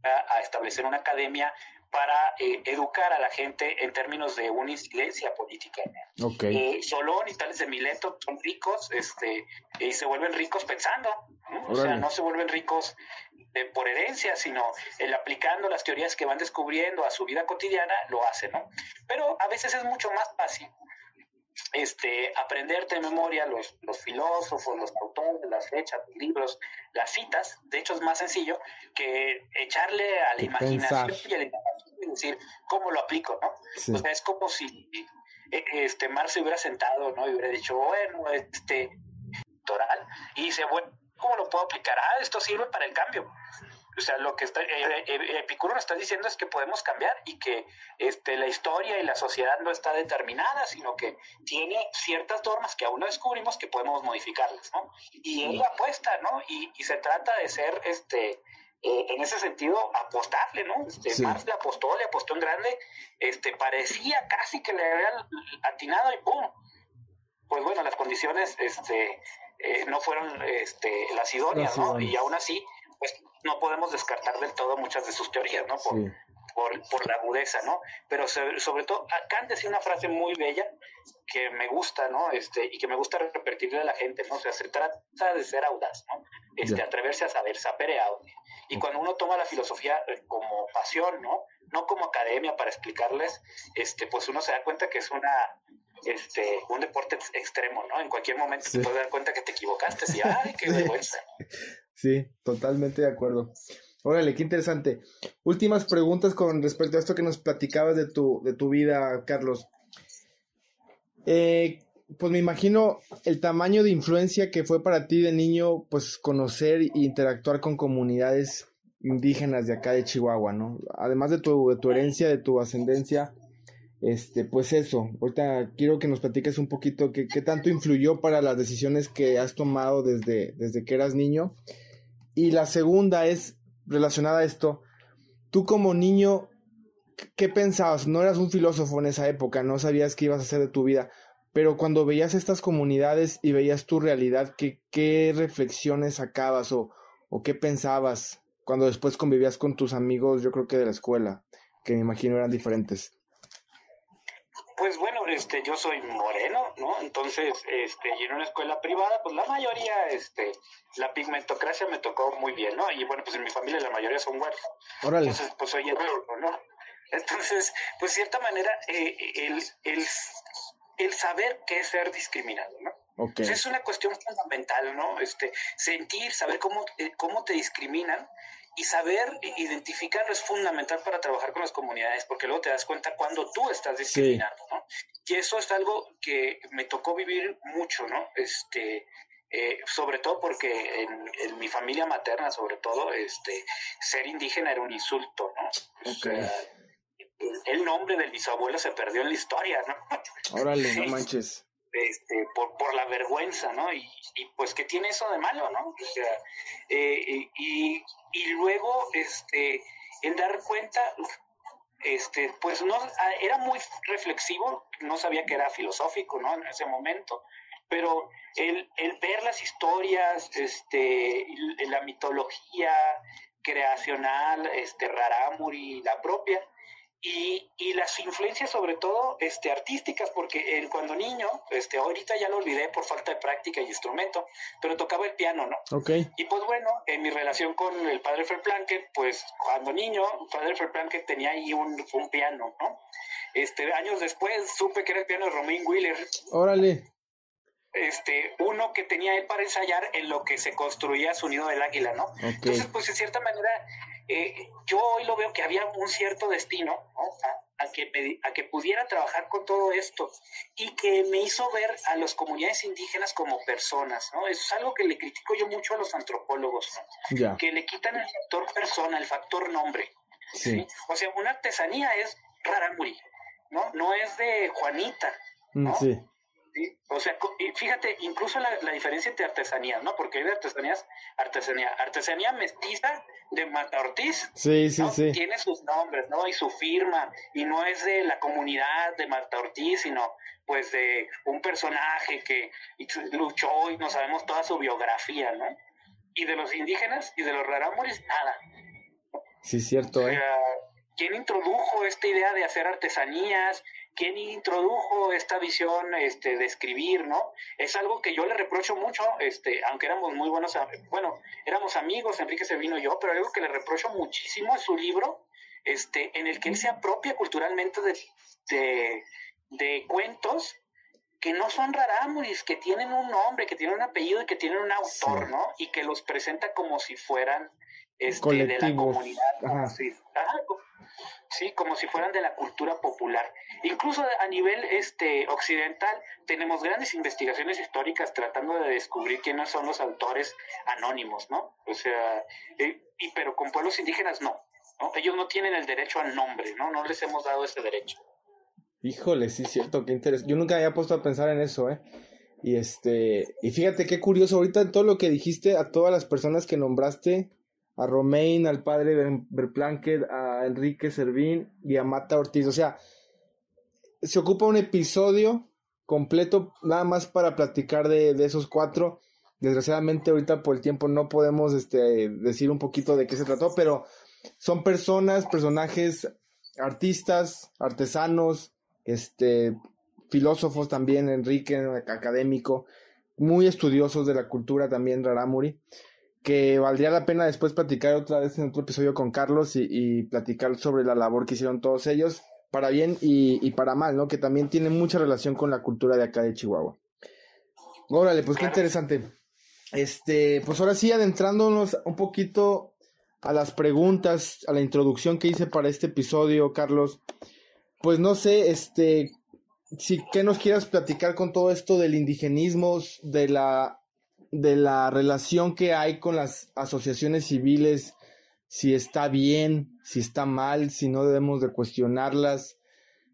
a, establecer una academia para educar a la gente en términos de una incidencia política. Okay. Solón y tales de Mileto son ricos este, y se vuelven ricos pensando, o sea, no se vuelven ricos por herencia, sino el aplicando las teorías que van descubriendo a su vida cotidiana, lo hace, ¿no? Pero a veces es mucho más fácil este, aprenderte de memoria los, los filósofos, los autores, las fechas, los libros, las citas, de hecho es más sencillo que echarle a la imaginación y a la imaginación y decir cómo lo aplico, ¿no? O sea, es como si este Marx se hubiera sentado, ¿no? Y hubiera dicho, bueno, este, doctoral, y dice, bueno, ¿cómo lo puedo aplicar? Ah, esto sirve para el cambio. O sea, lo que está, eh, eh, Epicuro nos está diciendo es que podemos cambiar y que este, la historia y la sociedad no está determinada, sino que tiene ciertas normas que aún no descubrimos que podemos modificarlas, ¿no? Y él apuesta, ¿no? Y, y se trata de ser, este, eh, en ese sentido, apostarle, ¿no? Este, Marx le apostó, le apostó en grande, este, parecía casi que le había atinado y ¡pum! Pues bueno, las condiciones, este, eh, no fueron este, las idóneas, ¿no? Y aún así, pues no podemos descartar del todo muchas de sus teorías, ¿no? Por, por, la agudeza, ¿no? Pero sobre, todo, Kant decía una frase muy bella que me gusta, ¿no? Este, y que me gusta repetirle a la gente, ¿no? O sea, se trata de ser audaz, ¿no? Este, atreverse a saber, sapere aude. Y cuando uno toma la filosofía eh, como pasión, ¿no? No como academia para explicarles, este, pues uno se da cuenta que es una este, un deporte extremo, ¿no? En cualquier momento te puedes dar cuenta que te equivocaste y ¡ay, qué vergüenza! Sí, totalmente de acuerdo. Órale, qué interesante. Últimas preguntas con respecto a esto que nos platicabas de tu, de tu vida, Carlos. Eh, pues me imagino el tamaño de influencia que fue para ti de niño, pues conocer e interactuar con comunidades indígenas de acá de Chihuahua, ¿no? Además de tu, de tu herencia, de tu ascendencia, este, pues eso, ahorita quiero que nos platiques un poquito qué, qué tanto influyó para las decisiones que has tomado desde, desde que eras niño. Y la segunda es relacionada a esto. Tú como niño, ¿qué pensabas? No eras un filósofo en esa época, no sabías qué ibas a hacer de tu vida, pero cuando veías estas comunidades y veías tu realidad, ¿qué, qué reflexiones sacabas o, o qué pensabas cuando después convivías con tus amigos, yo creo que de la escuela, que me imagino eran diferentes? Pues bueno, este, yo soy moreno, ¿no? Entonces, este, y en una escuela privada, pues la mayoría, este, la pigmentocracia me tocó muy bien, ¿no? Y bueno, pues en mi familia la mayoría son huérfanos. Entonces, pues soy el ¿no? Entonces, pues de cierta manera, eh, el, el, el saber qué es ser discriminado, ¿no? Okay. es una cuestión fundamental, ¿no? Este, sentir, saber cómo, eh, cómo te discriminan y saber identificarlo es fundamental para trabajar con las comunidades, porque luego te das cuenta cuando tú estás discriminando, ¿no? Y eso es algo que me tocó vivir mucho, ¿no? Este, eh, sobre todo porque en, mi familia materna, sobre todo, este, ser indígena era un insulto, ¿no? el nombre del bisabuelo se perdió en la historia, ¿no? Órale, no manches este, por, por la vergüenza, ¿no? Y, pues, ¿qué tiene eso de malo, no? O sea, eh, y, y luego, este, el dar cuenta, este, pues no, era muy reflexivo, no sabía que era filosófico, ¿no? En ese momento, pero el, el ver las historias, este, la mitología creacional, este, Rarámuri, la propia, y, y, las influencias sobre todo este, artísticas, porque cuando niño, este, ahorita ya lo olvidé por falta de práctica y instrumento, pero tocaba el piano, ¿no? Ok. Y pues bueno, en mi relación con el padre Fred pues cuando niño, el padre Fred tenía ahí un, un, piano, ¿no? Este, años después supe que era el piano de Romain Wheeler. Órale. Este, uno que tenía él para ensayar en lo que se construía su nido del águila, ¿no? Entonces, pues en cierta manera eh, yo hoy lo veo que había un cierto destino a, que a que pudiera trabajar con todo esto y que me hizo ver a las comunidades indígenas como personas, ¿no? Eso es algo que le critico yo mucho a los antropólogos, que le quitan el factor persona, el factor nombre. Sí. O sea, una artesanía es raramuri, ¿no? No es de Juanita, ¿no? Sí. O sea, y fíjate, incluso la, diferencia entre artesanías, ¿no? Porque hay de artesanías, artesanía, artesanía mestiza de Mata Ortiz, sí, sí, sí. tiene sus nombres, ¿no? Y su firma, y no es de la comunidad de Mata Ortiz, sino pues de un personaje que luchó y no sabemos toda su biografía, ¿no? Y de los indígenas y de los rarámuris, nada. Sí, cierto, ¿eh? ¿Quién introdujo esta idea de hacer artesanías? ¿Quién introdujo esta visión este, de escribir, no? Es algo que yo le reprocho mucho, este, aunque éramos muy buenos, bueno, éramos amigos, Enrique Servino y yo, pero algo que le reprocho muchísimo es su libro, este, en el que él se apropia culturalmente de, de, cuentos que no son rarámuris, que tienen un nombre, que tienen un apellido y que tienen un autor, ¿no? Y que los presenta como si fueran este, de la comunidad. Ajá. Sí, sí, como si fueran de la cultura popular. Incluso a nivel este occidental tenemos grandes investigaciones históricas tratando de descubrir quiénes son los autores anónimos, ¿no? O sea, eh, y pero con pueblos indígenas no, ¿no? Ellos no tienen el derecho al nombre, ¿no? No les hemos dado ese derecho. Híjole, sí, cierto, qué interesante. Yo nunca había puesto a pensar en eso, ¿eh? Y este, y fíjate qué curioso, ahorita en todo lo que dijiste, a todas las personas que nombraste, a Romain, al padre Verplanket, a Enrique Servín y a Mata Ortiz. O sea, se ocupa un episodio completo nada más para platicar de, esos cuatro. Desgraciadamente ahorita por el tiempo no podemos este, decir un poquito de qué se trató, pero son personas, personajes, artistas, artesanos, este, filósofos también, Enrique, académico, muy estudiosos de la cultura también, Raramuri que valdría la pena después platicar otra vez en otro episodio con Carlos y, platicar sobre la labor que hicieron todos ellos, para bien y, para mal, ¿no? Que también tiene mucha relación con la cultura de acá de Chihuahua. Órale, pues qué interesante. Este, pues ahora sí, adentrándonos un poquito a las preguntas, a la introducción que hice para este episodio, Carlos. Pues no sé, este, si qué nos quieras platicar con todo esto del indigenismo, de la de la relación que hay con las asociaciones civiles, si está bien, si está mal, si no debemos de cuestionarlas,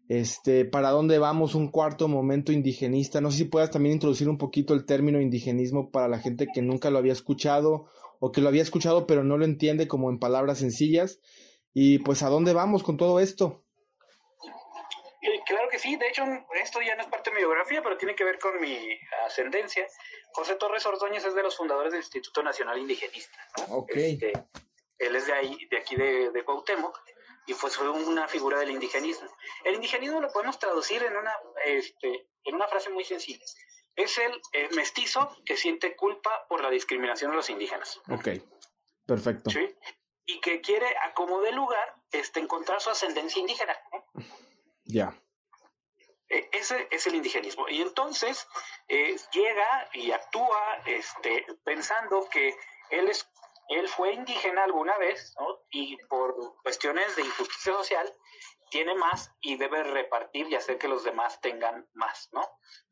este, para dónde vamos, un cuarto momento indigenista. No sé si puedas también introducir un poquito el término indigenismo para la gente que nunca lo había escuchado o que lo había escuchado pero no lo entiende como en palabras sencillas. Y pues a dónde vamos con todo esto. Sí, de hecho esto ya no es parte de mi biografía, pero tiene que ver con mi ascendencia. José Torres Ordóñez es de los fundadores del Instituto Nacional Indigenista. Este, él es de ahí, de aquí de, de Cuauhtémoc, y fue una figura del indigenismo. El indigenismo lo podemos traducir en una, este, en una frase muy sencilla. Es el mestizo que siente culpa por la discriminación de los indígenas. Ok, perfecto. ¿Sí? Y que quiere, a como de lugar, este, encontrar su ascendencia indígena. Ya. Ese es el indigenismo. Y entonces eh, llega y actúa este, pensando que él, es, él fue indígena alguna vez ¿no? y por cuestiones de injusticia social tiene más y debe repartir y hacer que los demás tengan más, ¿no?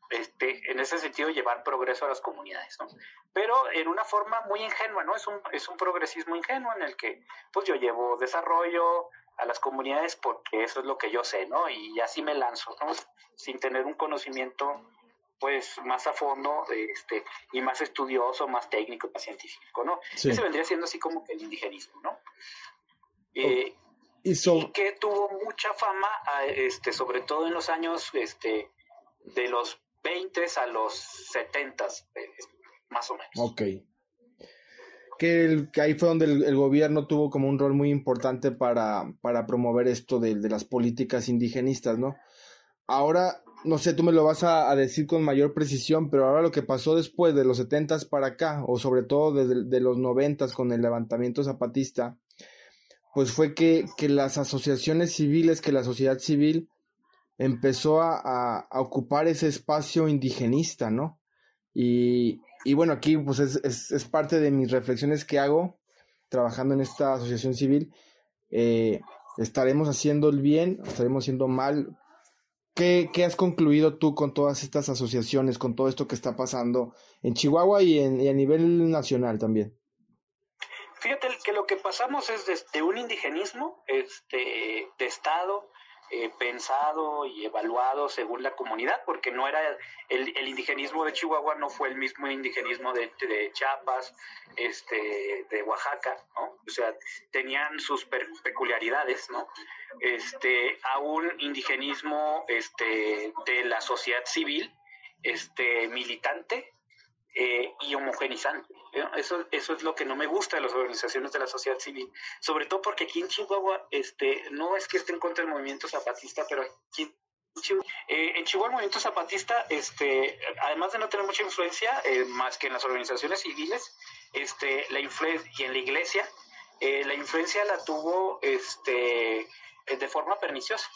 Este, en ese sentido, llevar progreso a las comunidades, ¿no? Pero en una forma muy ingenua, ¿no? Es un, es un progresismo ingenuo en el que, pues yo llevo desarrollo, a las comunidades porque eso es lo que yo sé, ¿no? Y así me lanzo, ¿no? Sin tener un conocimiento pues más a fondo este y más estudioso, más técnico, más científico, ¿no? Sí. Ese vendría siendo así como que el indigenismo, ¿no? Eh, y, que tuvo mucha fama, este, sobre todo en los años este, de los 20 a los 70, eh, más o menos. Ok. Que, ahí fue donde el, gobierno tuvo como un rol muy importante para, para promover esto de, de, las políticas indigenistas, ¿no? Ahora, no sé, tú me lo vas a, decir con mayor precisión, pero ahora lo que pasó después de los setentas para acá, o sobre todo desde de los noventas con el levantamiento zapatista, pues fue que, que, las asociaciones civiles, que la sociedad civil empezó a, a, ocupar ese espacio indigenista, ¿no? Y, y bueno, aquí pues es, es, parte de mis reflexiones que hago trabajando en esta asociación civil. Eh, estaremos haciendo el bien, estaremos haciendo mal. ¿Qué, ¿Qué, has concluido tú con todas estas asociaciones, con todo esto que está pasando en Chihuahua y, en, y a nivel nacional también? Fíjate que lo que pasamos es desde un indigenismo este, de Estado, eh, pensado y evaluado según la comunidad, porque no era el, el, indigenismo de Chihuahua no fue el mismo indigenismo de, de Chiapas, este, de Oaxaca, ¿no? O sea, tenían sus peculiaridades, ¿no? Este, a un indigenismo este, de la sociedad civil, este, militante, eh, y homogenizante. Eso, eso es lo que no me gusta de las organizaciones de la sociedad civil, sobre todo porque aquí en Chihuahua este, no es que esté en contra del movimiento zapatista, pero aquí eh, en Chihuahua el movimiento zapatista, este, además de no tener mucha influencia, eh, más que en las organizaciones civiles, este, la influencia y en la iglesia, la influencia la tuvo este, de forma perniciosa.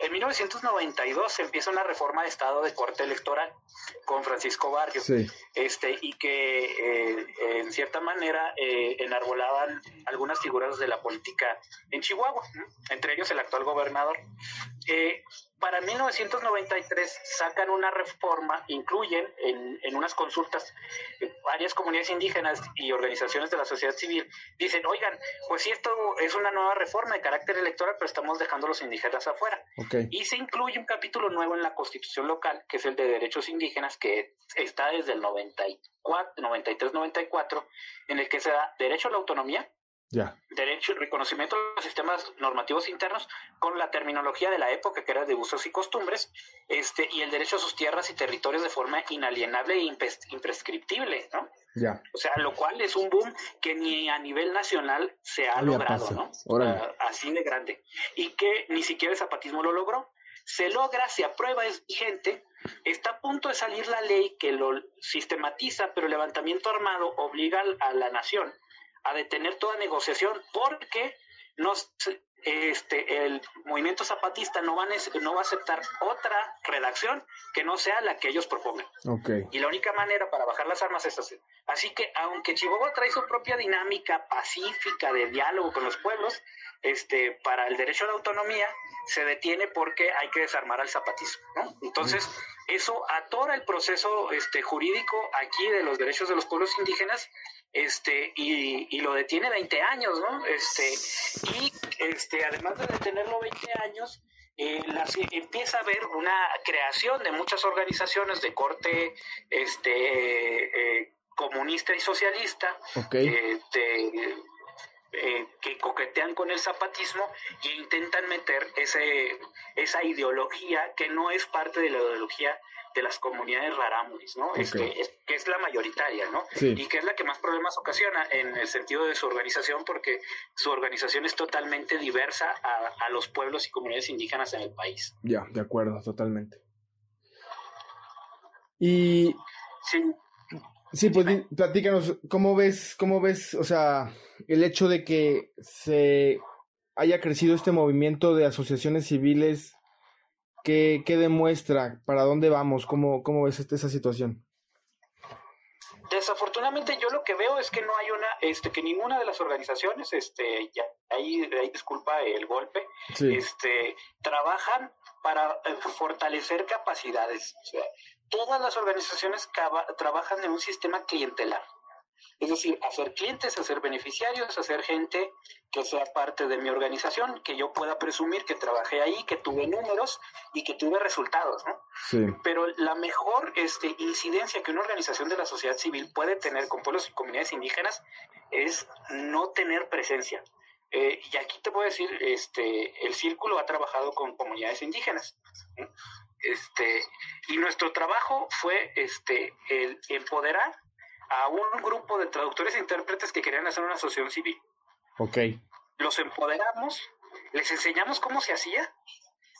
En 1992 se empieza una reforma de Estado de corte electoral con Francisco Barrio, este, y que eh, en cierta manera eh, enarbolaban algunas figuras de la política en Chihuahua, entre ellos el actual gobernador. Eh, para 1993 sacan una reforma, incluyen en, en, unas consultas varias comunidades indígenas y organizaciones de la sociedad civil, dicen, oigan, pues si esto es una nueva reforma de carácter electoral, pero estamos dejando a los indígenas afuera. Y se incluye un capítulo nuevo en la constitución local, que es el de derechos indígenas, que está desde el 93-94, en el que se da derecho a la autonomía, Derecho y reconocimiento de los sistemas normativos internos con la terminología de la época que era de usos y costumbres, este, y el derecho a sus tierras y territorios de forma inalienable e imprescriptible, ¿no? Ya. O sea, lo cual es un boom que ni a nivel nacional se ha logrado, ¿no? así de grande. Y que ni siquiera el zapatismo lo logró. Se logra, se aprueba, es vigente, Está a punto de salir la ley que lo sistematiza, pero el levantamiento armado obliga a la nación a detener toda negociación porque no, este, el movimiento zapatista no va, a, no va a aceptar otra redacción que no sea la que ellos propongan. Y la única manera para bajar las armas es así. Así que aunque Chihuahua trae su propia dinámica pacífica de diálogo con los pueblos, este, para el derecho a la autonomía se detiene porque hay que desarmar al zapatismo. Entonces, eso atora el proceso este, jurídico aquí de los derechos de los pueblos indígenas este y, lo detiene 20 años, ¿no? Este y este además de detenerlo 20 años eh, empieza a haber una creación de muchas organizaciones de corte este eh, comunista y socialista eh, que coquetean con el zapatismo e intentan meter ese, esa ideología que no es parte de la ideología de las comunidades rarámuris, ¿no? Este, que es la mayoritaria, ¿no? Y que es la que más problemas ocasiona en el sentido de su organización, porque su organización es totalmente diversa a, los pueblos y comunidades indígenas en el país. Ya, de acuerdo, totalmente. Y sí, sí pues platícanos, ¿cómo ves, cómo ves, o sea, el hecho de que se haya crecido este movimiento de asociaciones civiles ¿Qué, qué demuestra? ¿Para dónde vamos? ¿Cómo, cómo ves esta, esa situación? Desafortunadamente yo lo que veo es que no hay una, este, que ninguna de las organizaciones, este, ya, ahí, ahí disculpa el golpe, este, trabajan para eh, fortalecer capacidades. O sea, todas las organizaciones trabajan en un sistema clientelar. Es decir, hacer clientes, hacer beneficiarios, hacer gente que sea parte de mi organización, que yo pueda presumir que trabajé ahí, que tuve números y que tuve resultados, ¿no? Sí. Pero la mejor este, incidencia que una organización de la sociedad civil puede tener con pueblos y comunidades indígenas es no tener presencia. Eh, y aquí te puedo decir, este, el círculo ha trabajado con comunidades indígenas. Este, y nuestro trabajo fue este, el empoderar a un grupo de traductores e intérpretes que querían hacer una asociación civil. Ok. Los empoderamos, les enseñamos cómo se hacía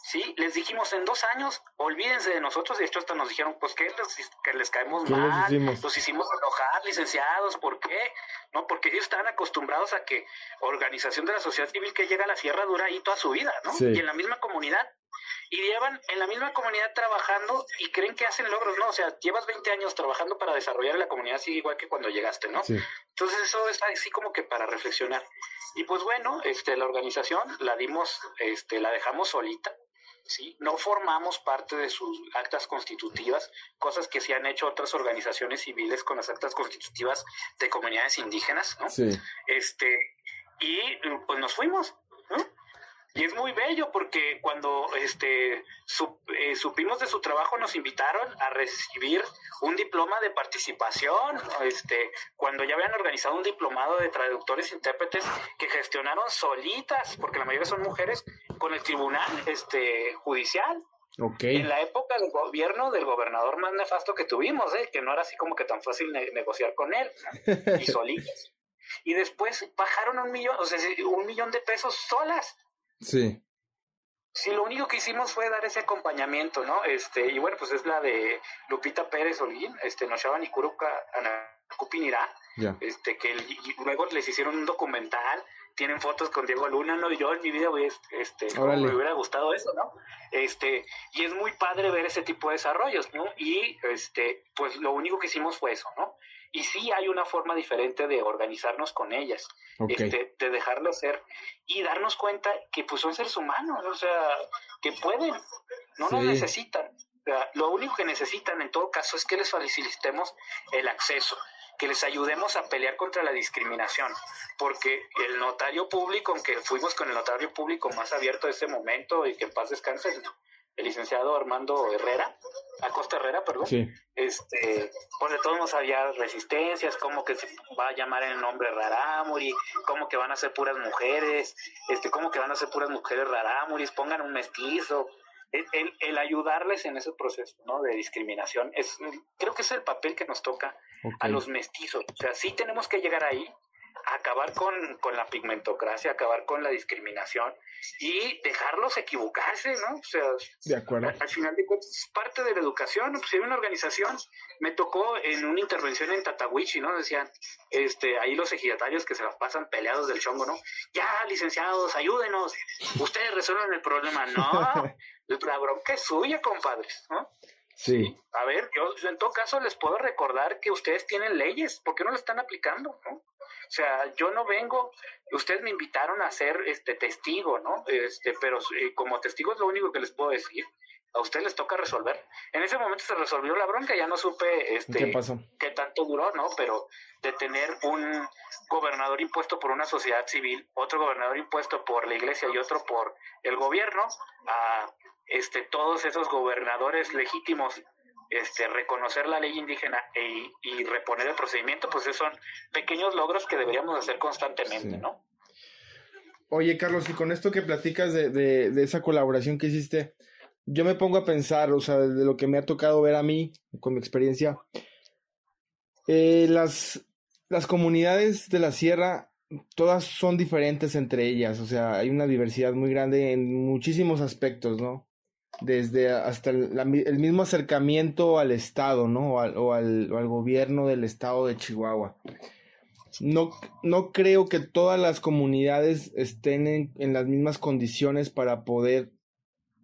Sí, les dijimos en dos años, olvídense de nosotros, de hecho hasta nos dijeron, pues que les, que les caemos mal, los hicimos enojar, licenciados, ¿por qué? No, porque ellos están acostumbrados a que organización de la sociedad civil que llega a la sierra dura ahí toda su vida, ¿no? Y en la misma comunidad. Y llevan en la misma comunidad trabajando y creen que hacen logros, ¿no? O sea, llevas 20 años trabajando para desarrollar la comunidad así igual que cuando llegaste, ¿no? Entonces eso es así como que para reflexionar. Y pues bueno, este, la organización la dimos, este, la dejamos solita ¿sí? No formamos parte de sus actas constitutivas, cosas que se han hecho otras organizaciones civiles con las actas constitutivas de comunidades indígenas, ¿no? Este, y pues nos fuimos. Y es muy bello porque cuando este eh, supimos de su trabajo nos invitaron a recibir un diploma de participación, este, cuando ya habían organizado un diplomado de traductores e intérpretes que gestionaron solitas, porque la mayoría son mujeres, con el tribunal este judicial. Okay. En la época del gobierno del gobernador más nefasto que tuvimos, ¿eh? que no era así como que tan fácil negociar con él, y solitas. Y después bajaron un millón, o sea, un millón de pesos solas. Sí. Sí, lo único que hicimos fue dar ese acompañamiento, ¿no? Este, y bueno, pues es la de Lupita Pérez Olguín, este, Noshaban y Kuruka Anacupinirá, este, que luego les hicieron un documental, tienen fotos con Diego Luna, no, yo en mi vida, este, me hubiera gustado eso, ¿no? Este, y es muy padre ver ese tipo de desarrollos, ¿no? Y, este, pues lo único que hicimos fue eso, ¿no? Y sí hay una forma diferente de organizarnos con ellas, este, de dejarlo ser y darnos cuenta que pues son seres humanos, o sea, que pueden, no nos necesitan. lo único que necesitan en todo caso es que les facilitemos el acceso, que les ayudemos a pelear contra la discriminación, porque el notario público, aunque fuimos con el notario público más abierto de ese momento y que en paz descanse, el licenciado Armando Herrera, Acosta Herrera, perdón, este, pues de todos modos había resistencias, como que se va a llamar el nombre Rarámuri, como que van a ser puras mujeres, este, como que van a ser puras mujeres Rarámuris, pongan un mestizo, el, el, ayudarles en ese proceso ¿no? de discriminación, es, creo que es el papel que nos toca a los mestizos, o sea, sí tenemos que llegar ahí, acabar con, la pigmentocracia, acabar con la discriminación y dejarlos equivocarse, ¿no? O sea, de acuerdo. Al, final de cuentas es parte de la educación. Pues hay una organización, me tocó en una intervención en Tatawichi, ¿no? Decían, este, ahí los ejidatarios que se las pasan peleados del chongo, ¿no? Ya, licenciados, ayúdenos, ustedes resuelven el problema, no, la bronca es suya, compadres, ¿no? Sí. A ver, yo en todo caso les puedo recordar que ustedes tienen leyes, ¿por qué no lo están aplicando? ¿no? O sea, yo no vengo, ustedes me invitaron a ser este testigo, ¿no? Este, pero eh, como testigo es lo único que les puedo decir. A ustedes les toca resolver. En ese momento se resolvió la bronca, ya no supe este ¿Qué, pasó? qué tanto duró, ¿no? Pero de tener un gobernador impuesto por una sociedad civil, otro gobernador impuesto por la iglesia y otro por el gobierno, a este todos esos gobernadores legítimos este, reconocer la ley indígena e, y reponer el procedimiento, pues esos son pequeños logros que deberíamos hacer constantemente, ¿no? Oye, Carlos, y con esto que platicas de, de, esa colaboración que hiciste, yo me pongo a pensar, o sea, de lo que me ha tocado ver a mí, con mi experiencia, eh, las, las comunidades de la sierra, todas son diferentes entre ellas, o sea, hay una diversidad muy grande en muchísimos aspectos, ¿no? Desde hasta el, mismo acercamiento al Estado, ¿no? O al, gobierno del Estado de Chihuahua. No, no creo que todas las comunidades estén en, las mismas condiciones para poder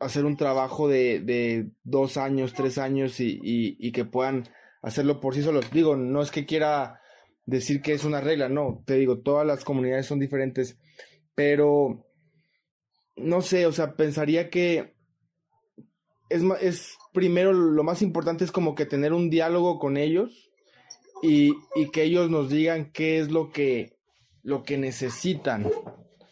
hacer un trabajo de, dos años, tres años y, y, que puedan hacerlo por sí solos. Digo, no es que quiera decir que es una regla, no, te digo, todas las comunidades son diferentes, pero no sé, o sea, pensaría que es, es primero lo más importante es como que tener un diálogo con ellos y, y, que ellos nos digan qué es lo que, lo que necesitan.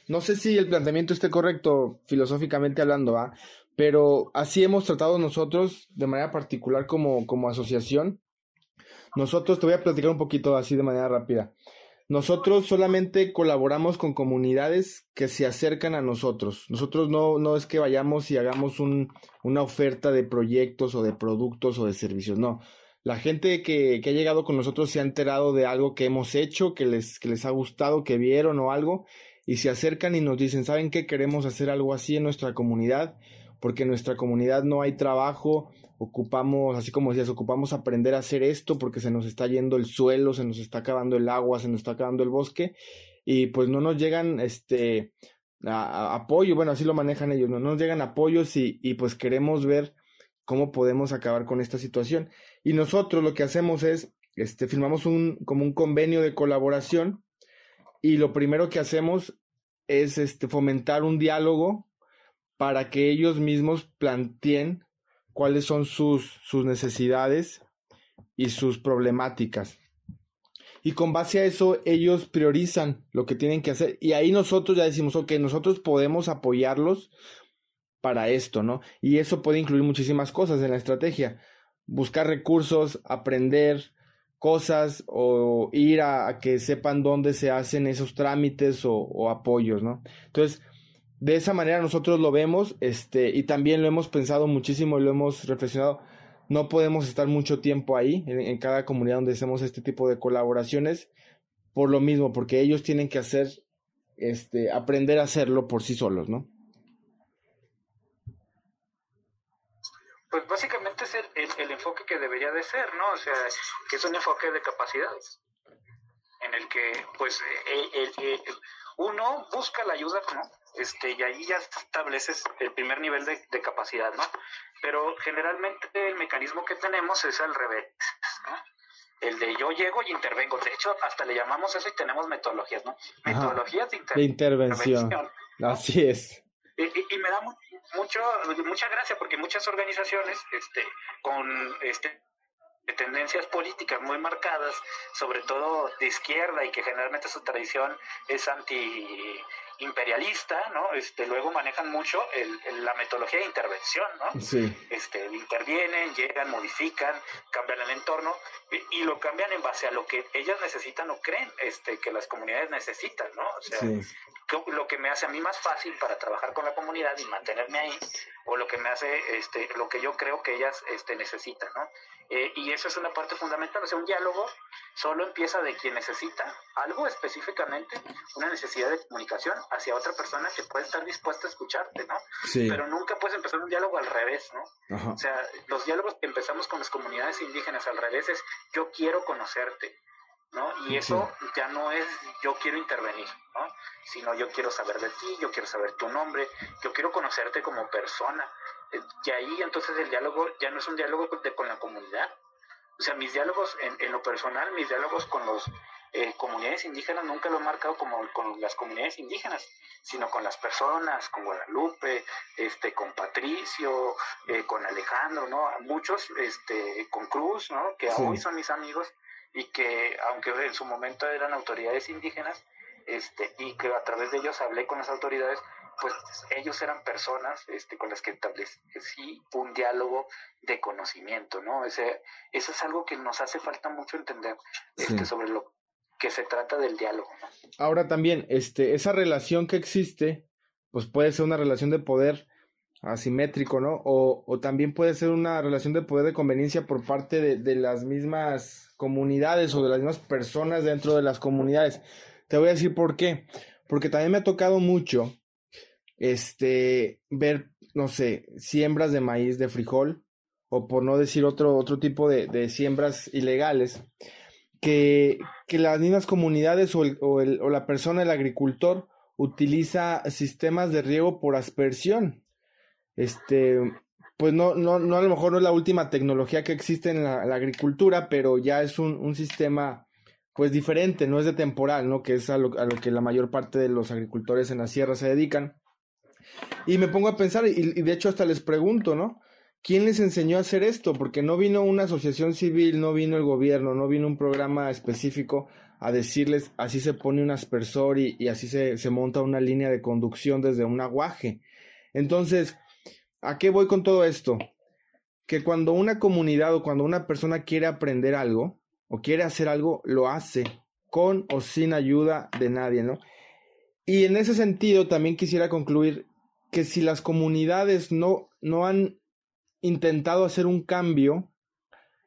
No sé si el planteamiento esté correcto filosóficamente hablando, ¿ah? pero así hemos tratado nosotros de manera particular como, como asociación. Nosotros te voy a platicar un poquito así de manera rápida. Nosotros solamente colaboramos con comunidades que se acercan a nosotros. Nosotros no, no es que vayamos y hagamos un, una oferta de proyectos o de productos o de servicios, no. La gente que, que, ha llegado con nosotros se ha enterado de algo que hemos hecho, que les, que les ha gustado, que vieron o algo, y se acercan y nos dicen, ¿saben qué? Queremos hacer algo así en nuestra comunidad, porque en nuestra comunidad no hay trabajo, ocupamos, así como decías, ocupamos aprender a hacer esto porque se nos está yendo el suelo, se nos está acabando el agua, se nos está acabando el bosque, y pues no nos llegan este apoyo, bueno, así lo manejan ellos, no nos llegan apoyos y, y pues queremos ver cómo podemos acabar con esta situación. Y nosotros lo que hacemos es, este, firmamos un, como un convenio de colaboración y lo primero que hacemos es este, fomentar un diálogo para que ellos mismos planteen cuáles son sus, sus necesidades y sus problemáticas. Y con base a eso ellos priorizan lo que tienen que hacer. Y ahí nosotros ya decimos, ok, nosotros podemos apoyarlos para esto, ¿no? Y eso puede incluir muchísimas cosas en la estrategia. Buscar recursos, aprender cosas o ir a, que sepan dónde se hacen esos trámites o, apoyos, ¿no? Entonces, de esa manera nosotros lo vemos, este, y también lo hemos pensado muchísimo y lo hemos reflexionado. No podemos estar mucho tiempo ahí, en, cada comunidad donde hacemos este tipo de colaboraciones, por lo mismo, porque ellos tienen que hacer, este, aprender a hacerlo por sí solos, ¿no? Pues básicamente es el, enfoque que debería de ser, ¿no? O sea, que es un enfoque de capacidades, en el que, pues, el, uno busca la ayuda, ¿no? Este, y ahí ya estableces el primer nivel de, capacidad, ¿no? Pero generalmente el mecanismo que tenemos es al revés, ¿no? El de yo llego y intervengo. De hecho, hasta le llamamos eso y tenemos metodologías, ¿no? Metodologías de, de intervención. Así es. Y, me da mucho, mucha gracia porque muchas organizaciones este, con este, tendencias políticas muy marcadas, sobre todo de izquierda y que generalmente su tradición es anti imperialista, ¿no? Este, luego manejan mucho el, la metodología de intervención, ¿no? Sí. Este, intervienen, llegan, modifican, cambian el entorno y, lo cambian en base a lo que ellas necesitan o creen este, que las comunidades necesitan, ¿no? O sea, lo que me hace a mí más fácil para trabajar con la comunidad y mantenerme ahí, o lo que me hace, este, lo que yo creo que ellas este, necesitan, ¿no? Eh, y eso es una parte fundamental, o sea, un diálogo solo empieza de quien necesita algo específicamente, una necesidad de comunicación hacia otra persona que puede estar dispuesta a escucharte, ¿no? Sí. Pero nunca puedes empezar un diálogo al revés, ¿no? O sea, los diálogos que empezamos con las comunidades indígenas al revés es yo quiero conocerte, ¿no? Y eso ya no es yo quiero intervenir, ¿no? Sino yo quiero saber de ti, yo quiero saber tu nombre, yo quiero conocerte como persona, y ahí entonces el diálogo ya no es un diálogo con la comunidad. O sea, mis diálogos en, lo personal, mis diálogos con las eh, comunidades indígenas nunca lo he marcado como con las comunidades indígenas, sino con las personas, con Guadalupe, este, con Patricio, eh, con Alejandro, ¿no? Muchos, este, con Cruz, ¿no? Que hoy son mis amigos y que, aunque en su momento eran autoridades indígenas, este, y que a través de ellos hablé con las autoridades, pues ellos eran personas este, con las que establecí un diálogo de conocimiento, ¿no? Ese, eso es algo que nos hace falta mucho entender este, sobre lo que se trata del diálogo. Ahora también, este, esa relación que existe, pues puede ser una relación de poder asimétrico, ¿no? O, o también puede ser una relación de poder de conveniencia por parte de, las mismas comunidades o de las mismas personas dentro de las comunidades. Te voy a decir por qué. Porque también me ha tocado mucho este, ver, no sé, siembras de maíz, de frijol, o por no decir otro, otro tipo de siembras ilegales, que, que, las mismas comunidades o, el, o, el, o la persona, el agricultor, utiliza sistemas de riego por aspersión. Este, pues no, no, no a lo mejor no es la última tecnología que existe en la, agricultura, pero ya es un, un, sistema pues diferente, no es de temporal, ¿no? Que es a lo, a lo que la mayor parte de los agricultores en la sierra se dedican. Y me pongo a pensar, y, de hecho hasta les pregunto, ¿no? ¿Quién les enseñó a hacer esto? Porque no vino una asociación civil, no vino el gobierno, no vino un programa específico a decirles así se pone un aspersor y, así se, se, monta una línea de conducción desde un aguaje. Entonces, ¿a qué voy con todo esto? Que cuando una comunidad o cuando una persona quiere aprender algo o quiere hacer algo, lo hace con o sin ayuda de nadie, ¿no? Y en ese sentido también quisiera concluir que si las comunidades no, no han intentado hacer un cambio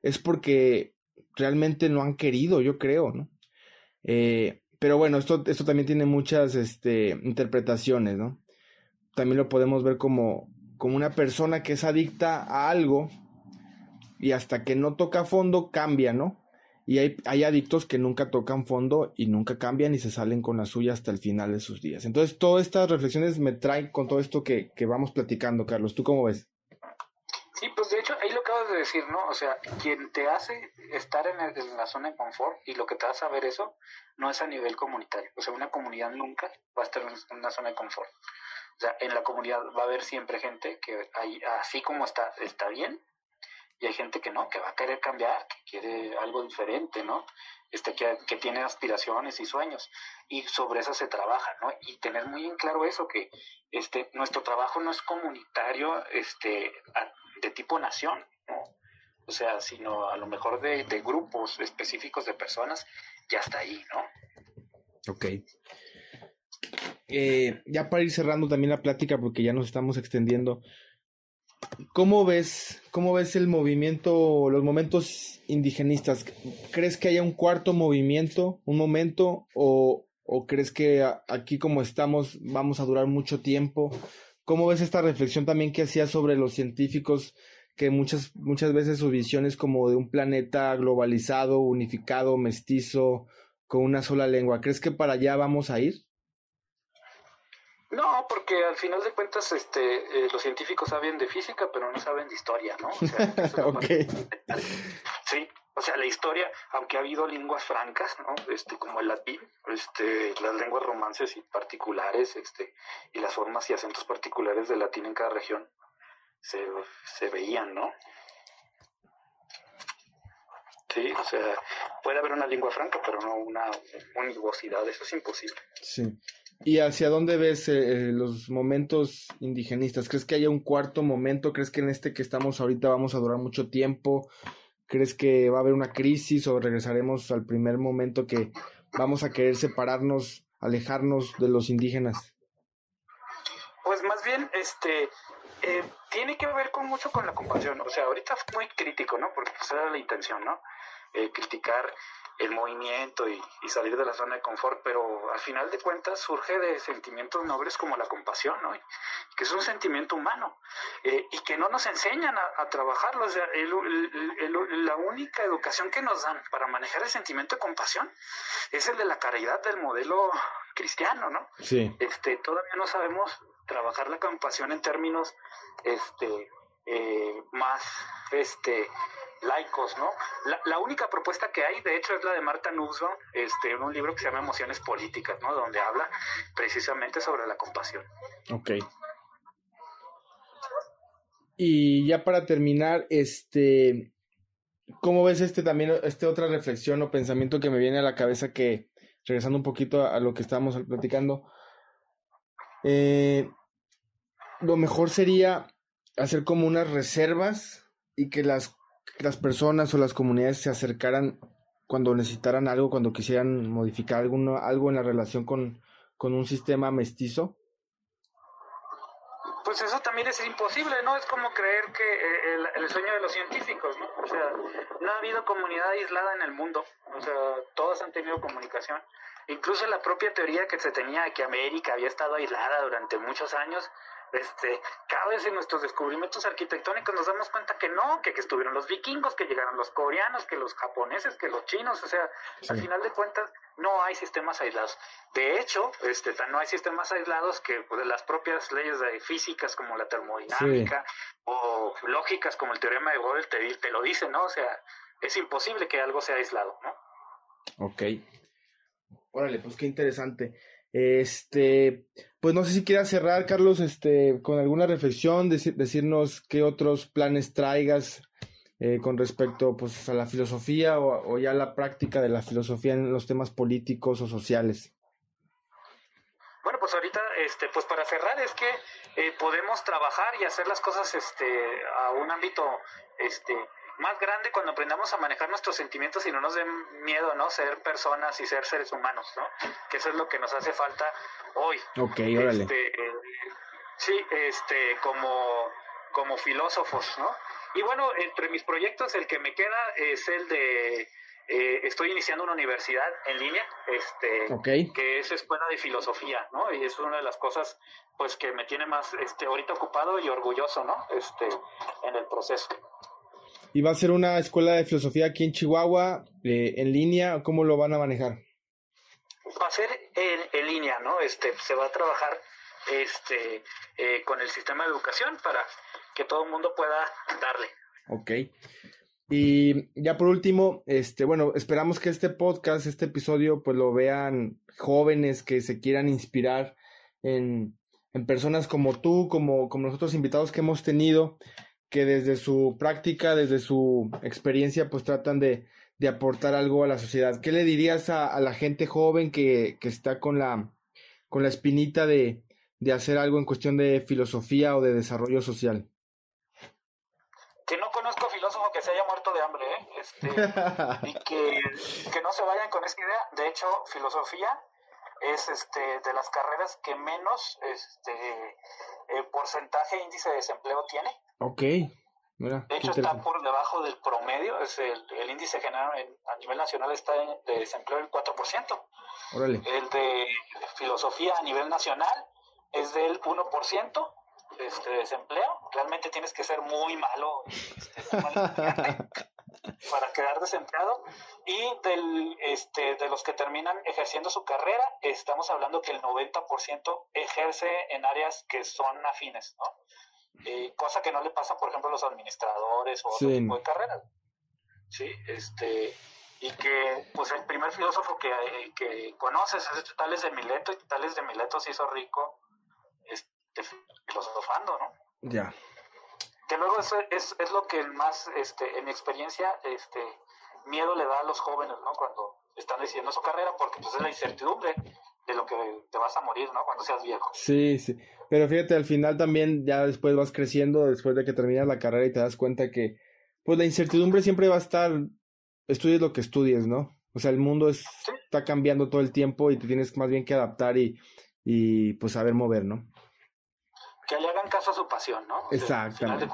es porque realmente no han querido, yo creo, ¿no? Eh, pero bueno, esto, esto también tiene muchas este, interpretaciones, ¿no? También lo podemos ver como, como una persona que es adicta a algo y hasta que no toca fondo cambia, ¿no? Y hay, hay, adictos que nunca tocan fondo y nunca cambian y se salen con la suya hasta el final de sus días. Entonces, todas estas reflexiones me traen con todo esto que, que vamos platicando, Carlos. ¿Tú cómo ves? Sí, pues de hecho, ahí lo acabas de decir, ¿no? O sea, quien te hace estar en, en, la zona de confort y lo que te hace saber eso no es a nivel comunitario. O sea, una comunidad nunca va a estar en una zona de confort. O sea, en la comunidad va a haber siempre gente que hay, así como está, está bien, y hay gente que no, que va a querer cambiar, que quiere algo diferente, ¿no? Este, que, que, tiene aspiraciones y sueños, y sobre eso se trabaja, ¿no? Y tener muy en claro eso, que este, nuestro trabajo no es comunitario este, de tipo nación, ¿no? O sea, sino a lo mejor de, de grupos específicos de personas, ya está ahí, ¿no? Ok. Eh, ya para ir cerrando también la plática, porque ya nos estamos extendiendo, ¿Cómo ves, ¿Cómo ves el movimiento, los momentos indigenistas? ¿Crees que haya un cuarto movimiento, un momento, o, o crees que aquí como estamos vamos a durar mucho tiempo? ¿Cómo ves esta reflexión también que hacía sobre los científicos, que muchas, muchas veces su visión es como de un planeta globalizado, unificado, mestizo, con una sola lengua? ¿Crees que para allá vamos a ir? No, porque al final de cuentas, este, eh, los científicos saben de física, pero no saben de historia, ¿no? O sea, okay. Sí, o sea, la historia, aunque ha habido lenguas francas, ¿no? Este, como el latín, este, las lenguas romances y particulares, este, y las formas y acentos particulares del latín en cada región se, se veían, ¿no? Sí, o sea, puede haber una lengua franca, pero no una univocidad, eso es imposible. Sí. ¿Y hacia dónde ves eh, eh, los momentos indigenistas? ¿Crees que haya un cuarto momento? ¿Crees que en este que estamos ahorita vamos a durar mucho tiempo? ¿Crees que va a haber una crisis o regresaremos al primer momento que vamos a querer separarnos, alejarnos de los indígenas? Pues más bien, este, eh, tiene que ver con mucho con la compasión. O sea, ahorita es muy crítico, ¿no? Porque esa era la intención, ¿no? criticar el movimiento y, salir de la zona de confort, pero al final de cuentas surge de sentimientos nobles como la compasión, ¿no? que es un sentimiento humano eh, y que no nos enseñan a, trabajarlo. O sea, la única educación que nos dan para manejar el sentimiento de compasión es el de la caridad del modelo cristiano, ¿no? Sí. Este, todavía no sabemos trabajar la compasión en términos este, eh, más este, laicos, ¿no? La, única propuesta que hay, de hecho, es la de Marta Nussbaum, este, en un libro que se llama Emociones Políticas, ¿no? Donde habla precisamente sobre la compasión. Ok. Y ya para terminar, este, ¿cómo ves este también, este otra reflexión o pensamiento que me viene a la cabeza que, regresando un poquito a, lo que estábamos platicando, eh, lo mejor sería hacer como unas reservas y que las las personas o las comunidades se acercaran cuando necesitaran algo, cuando quisieran modificar alguno, algo en la relación con, con un sistema mestizo? Pues eso también es imposible, ¿no? Es como creer que eh, el, el, sueño de los científicos, ¿no? O sea, no ha habido comunidad aislada en el mundo, o sea, todas han tenido comunicación. Incluso la propia teoría que se tenía de que América había estado aislada durante muchos años, este, cada vez en nuestros descubrimientos arquitectónicos nos damos cuenta que no, que, que estuvieron los vikingos, que llegaron los coreanos, que los japoneses, que los chinos, o sea, al final de cuentas no hay sistemas aislados. De hecho, este, no hay sistemas aislados que pues, las propias leyes de físicas como la termodinámica o lógicas como el teorema de Gödel te, te lo dicen, ¿no? O sea, es imposible que algo sea aislado, ¿no? Ok. Órale, pues qué interesante. Este, pues no sé si quieras cerrar, Carlos, este, con alguna reflexión, decirnos qué otros planes traigas eh, con respecto pues, a la filosofía o, ya la práctica de la filosofía en los temas políticos o sociales. Bueno, pues ahorita, este, pues para cerrar es que eh, podemos trabajar y hacer las cosas, este, a un ámbito, este, más grande cuando aprendamos a manejar nuestros sentimientos y no nos den miedo, ¿no? Ser personas y ser seres humanos, ¿no? Que eso es lo que nos hace falta hoy. Ok, órale. Este, sí, este, como, como filósofos, ¿no? Y bueno, entre mis proyectos el que me queda es el de eh, estoy iniciando una universidad en línea, este, que es escuela de filosofía, ¿no? Y es una de las cosas, pues, que me tiene más, este, ahorita ocupado y orgulloso, ¿no? Este, en el proceso. ¿Y va a ser una escuela de filosofía aquí en Chihuahua, eh, en línea? ¿Cómo lo van a manejar? Va a ser en, en línea, ¿no? Este, se va a trabajar, este, eh, con el sistema de educación para que todo el mundo pueda darle. Ok. Y ya por último, este, bueno, esperamos que este podcast, este episodio, pues lo vean jóvenes que se quieran inspirar en, en personas como tú, como, como los otros invitados que hemos tenido, que desde su práctica, desde su experiencia, pues tratan de, de aportar algo a la sociedad. ¿Qué le dirías a, a la gente joven que, que, está con la, con la espinita de, de hacer algo en cuestión de filosofía o de desarrollo social? que no conozco filósofo que se haya muerto de hambre, ¿eh? Este, y que, que, no se vayan con esa idea. De hecho, filosofía es este de las carreras que menos este eh, porcentaje índice de desempleo tiene. Ok. Mira, de hecho, está por debajo del promedio. Es el, el índice general a nivel nacional está en, de desempleo del 4%. Órale. El de filosofía a nivel nacional es del 1% este, desempleo, realmente tienes que ser muy malo este, para quedar desempleado. Y del, este, de los que terminan ejerciendo su carrera, estamos hablando que el 90% ejerce en áreas que son afines, ¿no? Eh, cosa que no le pasa, por ejemplo, a los administradores o otro tipo de carreras. Sí, este, y que pues el primer filósofo que, que conoces es Tales de Mileto, y Tales de Mileto se hizo rico filosofando, ¿no? Ya. Que luego es, es, es, lo que más, este, en mi experiencia, este, miedo le da a los jóvenes, ¿no? Cuando están decidiendo su carrera, porque pues es la incertidumbre de lo que te vas a morir, ¿no? Cuando seas viejo. Sí, sí. Pero fíjate, al final también ya después vas creciendo, después de que terminas la carrera y te das cuenta que, pues la incertidumbre siempre va a estar, estudies lo que estudies, ¿no? O sea, el mundo es, está cambiando todo el tiempo y te tienes más bien que adaptar y, y pues saber mover, ¿no? Que le hagan caso a su pasión, ¿no? Exactamente.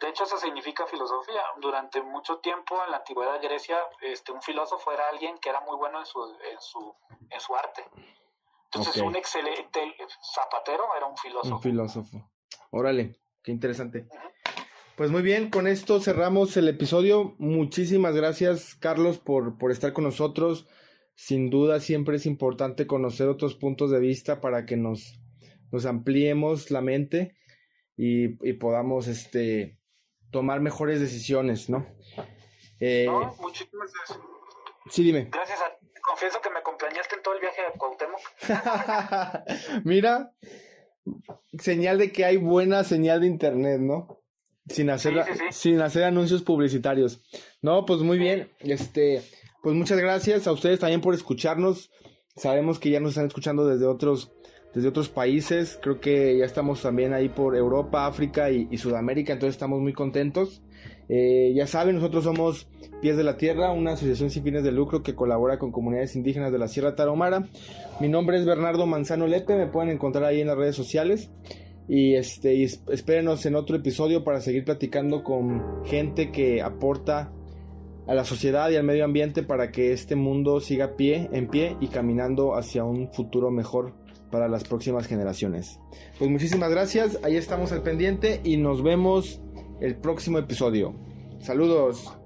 De, hecho, eso significa filosofía. Durante mucho tiempo en la antigüedad Grecia, este, un filósofo era alguien que era muy bueno en su, en su, en su arte. Entonces, un excelente zapatero era un filósofo. Un filósofo. Órale, qué interesante. Pues muy bien, con esto cerramos el episodio. Muchísimas gracias, Carlos, por, por estar con nosotros. Sin duda, siempre es importante conocer otros puntos de vista para que nos nos ampliemos la mente y, podamos este, tomar mejores decisiones, ¿no? Eh, no, muchísimas gracias. Sí, dime. Gracias a ti. Confieso que me acompañaste en todo el viaje a Cuauhtémoc. Mira, señal de que hay buena señal de internet, ¿no? Sin hacer, sin hacer anuncios publicitarios. No, pues muy bien. Este, pues muchas gracias a ustedes también por escucharnos. Sabemos que ya nos están escuchando desde otros desde otros países. Creo que ya estamos también ahí por Europa, África y, Sudamérica, entonces estamos muy contentos. Eh, ya saben, nosotros somos Pies de la Tierra, una asociación sin fines de lucro que colabora con comunidades indígenas de la Sierra Tarahumara. Mi nombre es Bernardo Manzano Lepe, me pueden encontrar ahí en las redes sociales. Y, este, y espérenos en otro episodio para seguir platicando con gente que aporta a la sociedad y al medio ambiente para que este mundo siga pie en pie y caminando hacia un futuro mejor para las próximas generaciones. Pues muchísimas gracias, ahí estamos al pendiente y nos vemos el próximo episodio. Saludos.